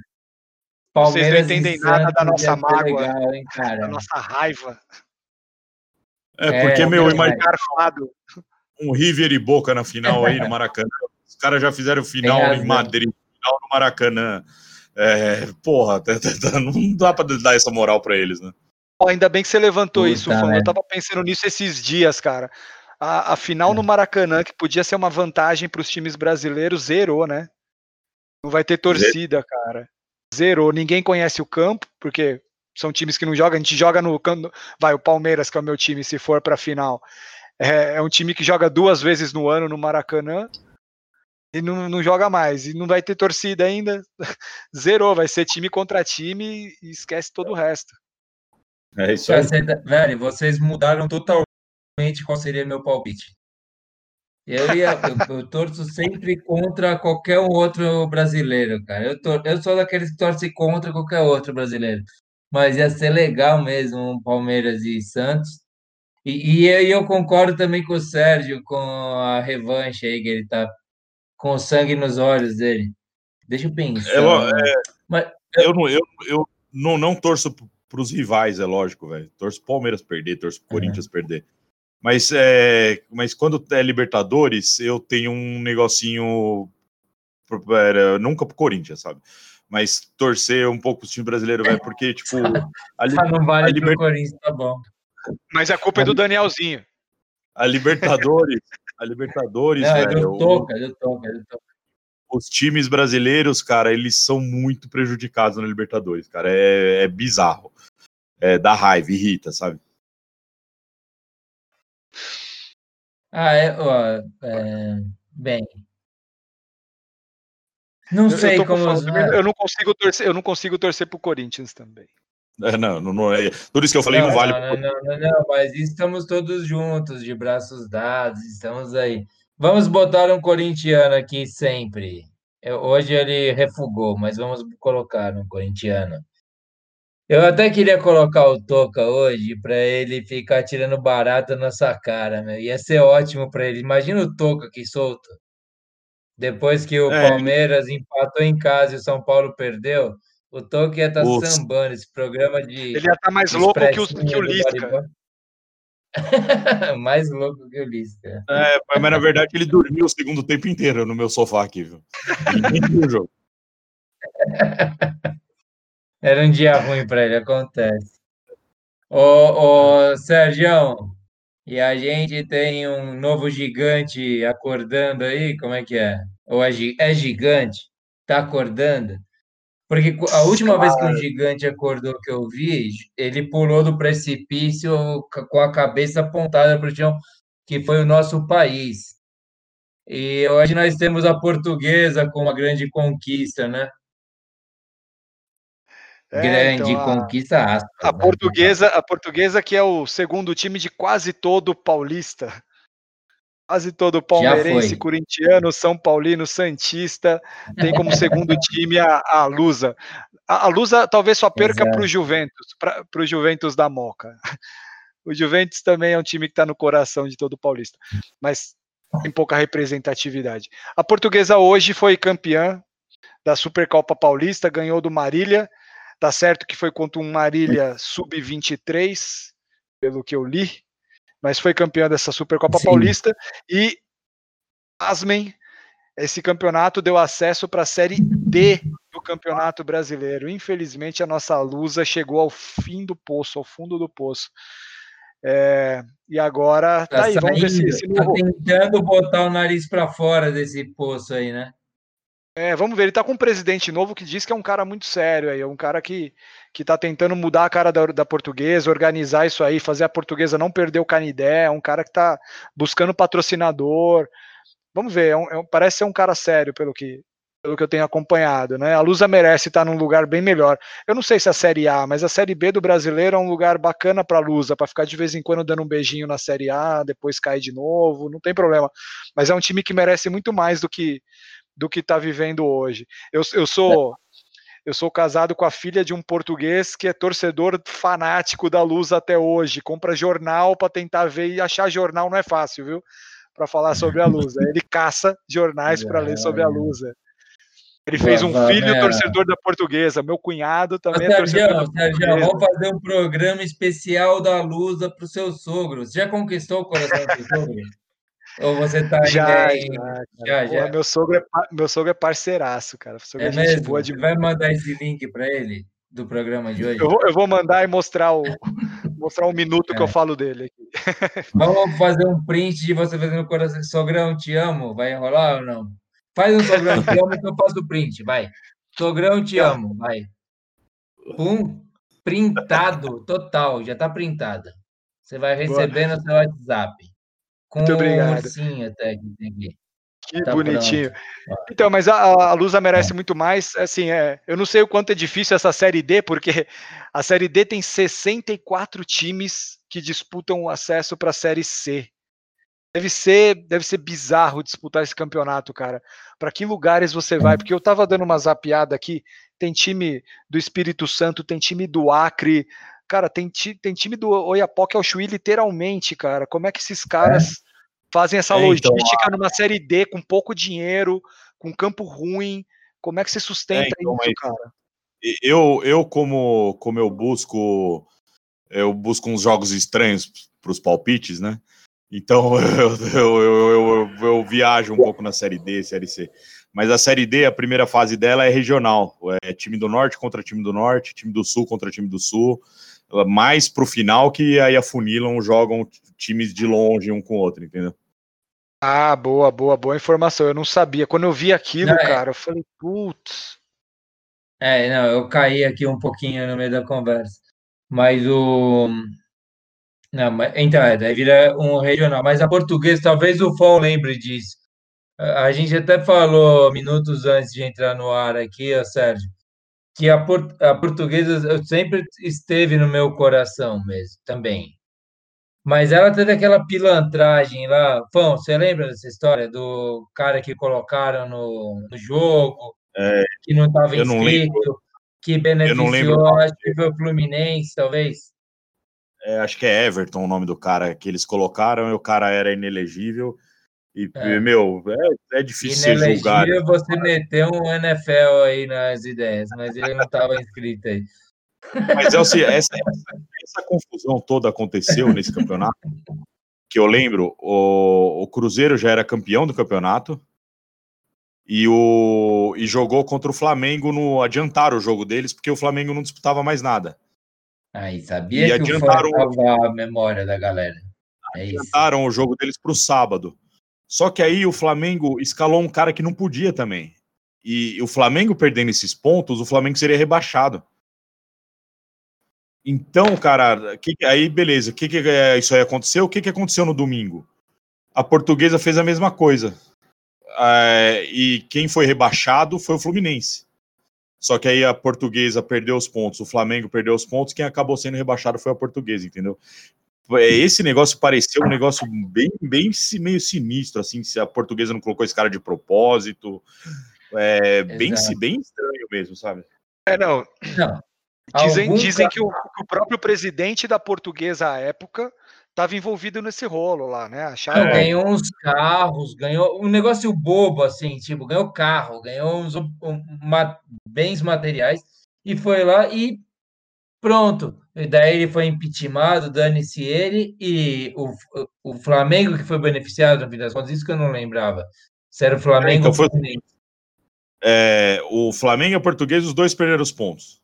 Palmeiras Vocês não entendem nada da nossa mágoa, legal, hein, da nossa raiva. É, porque, é, meu, imagina um River e Boca na final aí no Maracanã. Os caras já fizeram final em Madrid, final no Maracanã. É, porra, não dá para dar essa moral para eles, né? Ainda bem que você levantou Puta, isso, Fã. Né? Eu tava pensando nisso esses dias, cara. A, a final é. no Maracanã, que podia ser uma vantagem para os times brasileiros, zerou, né? Não vai ter torcida, Zero. cara. Zerou. Ninguém conhece o campo, porque são times que não jogam. A gente joga no. Vai, o Palmeiras, que é o meu time, se for para final. É, é um time que joga duas vezes no ano no Maracanã e não, não joga mais. E não vai ter torcida ainda. Zerou, vai ser time contra time e esquece todo o resto. É isso aí. Velho, vocês mudaram totalmente qual seria meu palpite. Eu, ia, eu, eu, torço sempre contra qualquer outro brasileiro, cara. Eu, tor, eu sou daqueles que torcem contra qualquer outro brasileiro. Mas ia ser legal mesmo um Palmeiras e Santos. E, e eu, eu concordo também com o Sérgio, com a revanche aí que ele tá com o sangue nos olhos dele. Deixa eu pensar. Eu, é, Mas, eu, não, eu, eu não, não torço para os rivais, é lógico, velho. Torço pro Palmeiras perder, torço pro Corinthians perder. Mas, é, mas quando é Libertadores, eu tenho um negocinho. É, nunca pro Corinthians, sabe? Mas torcer um pouco o time brasileiro, velho, porque, tipo. A, não vale a Liber... Corinthians, tá bom. Mas a culpa é do Danielzinho. A Libertadores. A Libertadores, Não, velho. É Toca, é do Toca, Toca. Os times brasileiros, cara, eles são muito prejudicados na Libertadores, cara. É, é bizarro. É, dá raiva, irrita, sabe? Ah, é, ó, é, bem. Não sei eu como. eu não consigo torcer, eu não consigo torcer pro Corinthians também. É, não, não, não é. Tudo isso que eu falei não, não vale. Não, não, não, não, mas estamos todos juntos, de braços dados, estamos aí. Vamos botar um corintiano aqui sempre. Eu, hoje ele refugou, mas vamos colocar um corintiano. Eu até queria colocar o Toca hoje para ele ficar tirando barato na nossa cara, meu. Ia ser ótimo para ele. Imagina o Toca aqui solto. Depois que o é, Palmeiras empatou em casa e o São Paulo perdeu, o Tolkien ia estar tá sambando esse programa de. Ele ia estar tá mais louco que o, que o Lisca. mais louco que o Lisca. É, mas na verdade ele dormiu o segundo tempo inteiro no meu sofá aqui, viu? O jogo. Era um dia ruim para ele, acontece. Ô, ô Sérgio, e a gente tem um novo gigante acordando aí, como é que é? Ou é, é gigante? Tá acordando? Porque a última vez que um gigante acordou que eu vi, ele pulou do precipício com a cabeça apontada para o chão, que foi o nosso país. E hoje nós temos a portuguesa com uma grande conquista, né? É, grande então, a- conquista, aspas, A né? portuguesa, a portuguesa que é o segundo time de quase todo o paulista. Quase todo palmeirense, corintiano, São Paulino, Santista, tem como segundo time a, a Lusa. A, a Lusa talvez só perca Exato. para o Juventus, para o Juventus da Moca. O Juventus também é um time que está no coração de todo paulista, mas tem pouca representatividade. A portuguesa hoje foi campeã da Supercopa Paulista, ganhou do Marília. Tá certo que foi contra um Marília sub-23, pelo que eu li, mas foi campeã dessa Supercopa Sim. Paulista e pasmem, esse campeonato deu acesso para a Série D do Campeonato Brasileiro. Infelizmente, a nossa Lusa chegou ao fim do poço, ao fundo do poço. É, e agora, tá, Tá aí, vamos ver se esse tá novo. tentando botar o nariz para fora desse poço aí, né? É, vamos ver, ele tá com um presidente novo que diz que é um cara muito sério aí, é um cara que, que tá tentando mudar a cara da, da portuguesa, organizar isso aí, fazer a portuguesa não perder o canidé, é um cara que tá buscando patrocinador. Vamos ver, é um- é parece ser um cara sério pelo que, pelo que eu tenho acompanhado, né? A Lusa merece estar num lugar bem melhor. Eu não sei se é a Série A, mas a Série B do brasileiro é um lugar bacana pra Lusa, pra ficar de vez em quando dando um beijinho na Série A, depois cair de novo, não tem problema. Mas é um time que merece muito mais do que do que está vivendo hoje. Eu, eu sou eu sou casado com a filha de um português que é torcedor fanático da Luz até hoje. Compra jornal para tentar ver e achar jornal não é fácil, viu? Para falar sobre a Luz. Ele caça jornais para ler sobre a Luz. Ele fez um filho Valera. torcedor da portuguesa. Meu cunhado Ô, também é torcedor da Sérgio, portuguesa. vamos fazer um programa especial da Lusa para o seu sogro. Você já conquistou o coração do sogro? Ou você tá Já, em... já, já, já. Meu, sogro é, meu sogro é parceiraço, cara. Sogro É é mesmo? boa demais. vai mandar esse link para ele do programa de hoje? Eu vou, eu vou mandar e mostrar o, mostrar um minuto que É. eu falo dele aqui. Vamos fazer um print de você fazendo o coração. Sogrão, te amo. Vai enrolar ou não? Faz um sogrão, te amo, que eu faço o print. Vai. Sogrão, te amo. Vai. Pum. Printado, total. Já tá printada. Você vai Boa. receber no seu WhatsApp. Com Muito um obrigado. ursinho até que tem aqui. Que Tá bonitinho. pronto. Então, mas a, a Lusa merece muito mais. Assim, é, eu não sei o quanto é difícil essa Série D, porque a Série D tem 64 times que disputam o acesso para a Série C. Deve ser, deve ser bizarro disputar esse campeonato, cara. Para que lugares você vai? Porque eu tava dando uma zapiada aqui. Tem time do Espírito Santo, tem time do Acre, cara, tem, tem time do Oiapoque ao Chuí, literalmente, cara. Como é que esses caras fazem essa É, então, logística numa Série D com pouco dinheiro, com campo ruim? Como é que você sustenta É, então, isso, cara? Eu, eu como, como eu busco eu busco uns jogos estranhos para os palpites, né? Então eu, eu, eu, eu, eu viajo um pouco na Série D, Série C. Mas a Série D, a primeira fase dela é regional. É time do Norte contra time do Norte, time do Sul contra time do Sul. Mais pro final que aí afunilam, jogam times de longe um com o outro, entendeu? Ah, boa, boa, boa informação. Eu não sabia. Quando eu vi aquilo, Não, é- cara, eu falei, putz. É, não, eu caí aqui um pouquinho no meio da conversa. Mas o. Não, mas, então, é, daí vira um regional. Mas a portuguesa, talvez o Fon lembre disso. A a gente até falou minutos antes de entrar no ar aqui, ó, Sérgio, que a, por- a portuguesa sempre esteve no meu coração mesmo, também. Mas ela teve aquela pilantragem lá. Fão, você lembra dessa história do cara que colocaram no, no jogo, É, que não estava inscrito, que beneficiou, acho que foi o Fluminense, talvez? É, acho que é Everton o nome do cara que eles colocaram e o cara era inelegível. E, É. meu, é, é difícil ser julgar. Inelegível você meteu um NFL aí nas ideias, mas ele não estava inscrito aí. Mas Elci, essa, essa, essa confusão toda aconteceu nesse campeonato. Que eu lembro, o, o Cruzeiro já era campeão do campeonato e, o, e jogou contra o Flamengo no. Adiantaram o jogo deles, porque o Flamengo não disputava mais nada. Aí, sabia E que o adiantaram- Fã salvar a memória da galera. É isso. Adiantaram o jogo deles para o sábado. Só que aí o Flamengo escalou um cara que não podia também. E o Flamengo perdendo esses pontos, o Flamengo seria rebaixado. Então, cara, que, aí beleza, o que, que é, isso aí aconteceu? O que, que aconteceu no domingo? A portuguesa fez a mesma coisa. é, e quem foi rebaixado foi o Fluminense. Só que aí a portuguesa perdeu os pontos, o Flamengo perdeu os pontos, quem acabou sendo rebaixado foi a portuguesa, entendeu? É, esse negócio pareceu um negócio bem, bem meio sinistro, assim, se a portuguesa não colocou esse cara de propósito. É bem, bem estranho mesmo, sabe? É, não. não. Dizem, dizem que, o, que o próprio presidente da portuguesa à época estava envolvido nesse rolo lá, né? Acharam... Ganhou uns carros, ganhou um negócio bobo, assim, tipo, ganhou carro, ganhou uns uma, bens materiais e foi lá e pronto. E daí ele foi impeachmentado, dane-se ele, e o, o Flamengo que foi beneficiado, no fim das contas, isso que eu não lembrava. Se era o Flamengo é, então foi... É, o Flamengo e a Portuguesa, os dois perderam os pontos.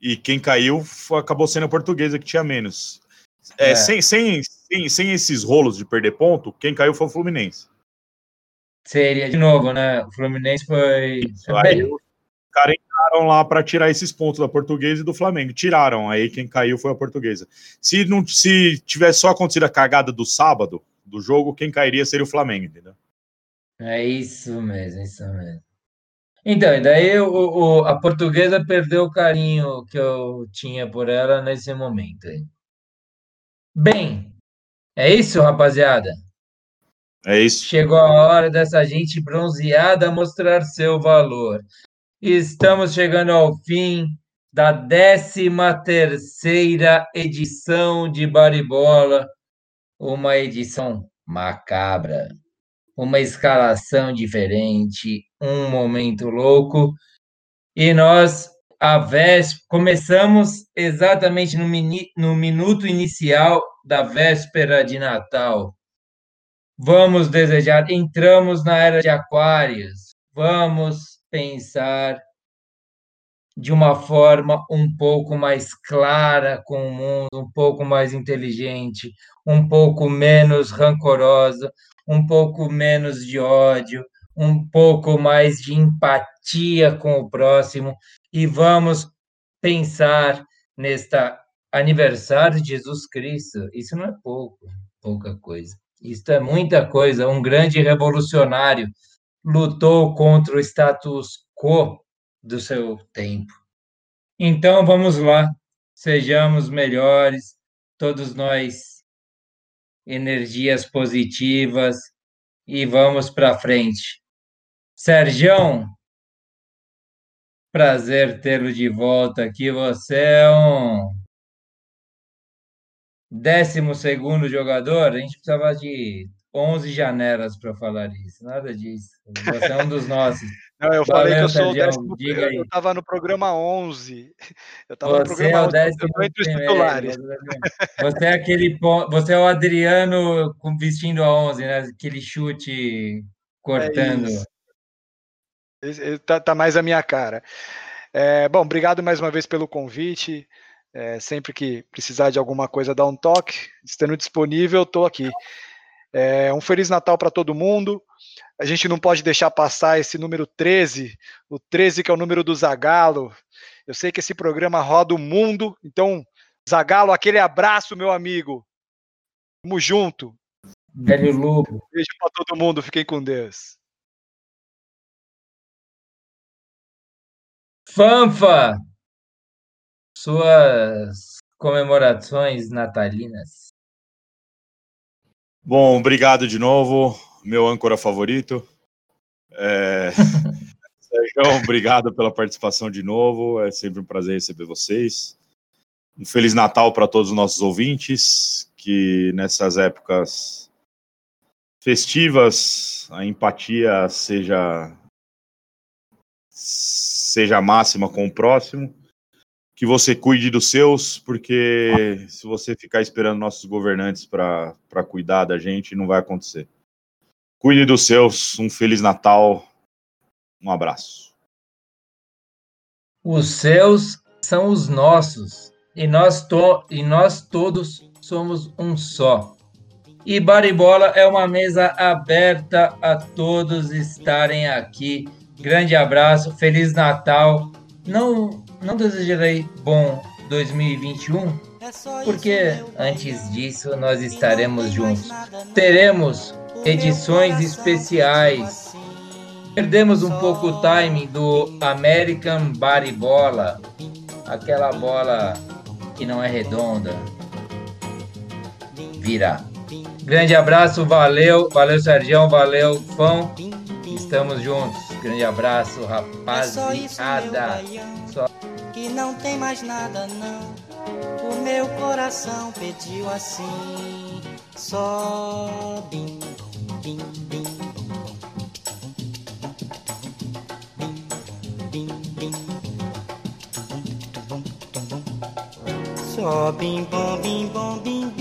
E quem caiu acabou sendo a Portuguesa, que tinha menos. É, é. Sem, sem, sem, sem esses rolos de perder ponto, quem caiu foi o Fluminense. Seria de novo, né? O Fluminense foi. Aí os caras entraram lá para tirar esses pontos da Portuguesa e do Flamengo. Tiraram. Aí quem caiu foi a Portuguesa. Se não se tivesse só acontecido a cagada do sábado do jogo, quem cairia seria o Flamengo, entendeu? É isso mesmo, isso mesmo. Então, e daí o, o, a portuguesa perdeu o carinho que eu tinha por ela nesse momento aí. Bem, é isso, rapaziada. É isso. Chegou a hora dessa gente bronzeada mostrar seu valor. Estamos chegando ao fim da 13 terceira edição de Baribola, uma edição macabra, uma escalação diferente, um momento louco. E nós a véspera, começamos exatamente no, mini, no minuto inicial da véspera de Natal. Vamos desejar, entramos na era de Aquários, vamos pensar de uma forma um pouco mais clara com o mundo, um pouco mais inteligente, um pouco menos rancorosa, um pouco menos de ódio, um pouco mais de empatia com o próximo e vamos pensar nesta aniversário de Jesus Cristo. Isso não é pouco, pouca coisa. Isso é muita coisa. Um grande revolucionário lutou contra o status quo do seu tempo. Então vamos lá, sejamos melhores, todos nós energias positivas e vamos para frente. Sergião, Prazer tê-lo de volta aqui. Você é um décimo segundo jogador. A gente precisava de 11 janelas para falar isso. Nada disso. Você é um dos nossos. Não, eu falei que eu sou o décimo. Diga aí. Eu estava no programa 11. Eu estava no programa é o décimo 11, entre os titulares. Você é aquele você é o Adriano vestindo a 11, né? Aquele chute cortando. É Tá, tá mais a minha cara. É, bom, obrigado mais uma vez pelo convite. É, sempre que precisar de alguma coisa, dá um toque. Estando disponível, estou aqui. É, um Feliz Natal para todo mundo. A gente não pode deixar passar esse número 13, o 13 que é o número do Zagalo. Eu sei que esse programa roda o mundo, então, Zagalo, aquele abraço, meu amigo. Tamo junto. Velho Lobo. Beijo para todo mundo, fiquem com Deus. Fanfa, suas comemorações natalinas. Bom, obrigado de novo, meu âncora favorito. É... Sérgio, obrigado pela participação de novo. É sempre um prazer receber vocês. Um Feliz Natal para todos os nossos ouvintes, que nessas épocas festivas a empatia seja seja máxima com o próximo, que você cuide dos seus, porque se você ficar esperando nossos governantes para cuidar da gente, não vai acontecer. Cuide dos seus, um Feliz Natal, um abraço. Os seus são os nossos, e nós, to e nós todos somos um só. E Baribola é uma mesa aberta a todos estarem aqui Grande abraço, Feliz Natal. Não, não desejarei bom 2021, porque antes disso nós estaremos juntos. Teremos edições especiais. Perdemos um pouco o timing do American Baribola, aquela bola que não é redonda. Virar. Grande abraço, valeu, valeu Sergião, valeu Fão. Estamos juntos. Grande abraço, rapaziada. Só que não tem mais nada não. O meu coração pediu assim, só bim bim bim Só bim bom bim bom bim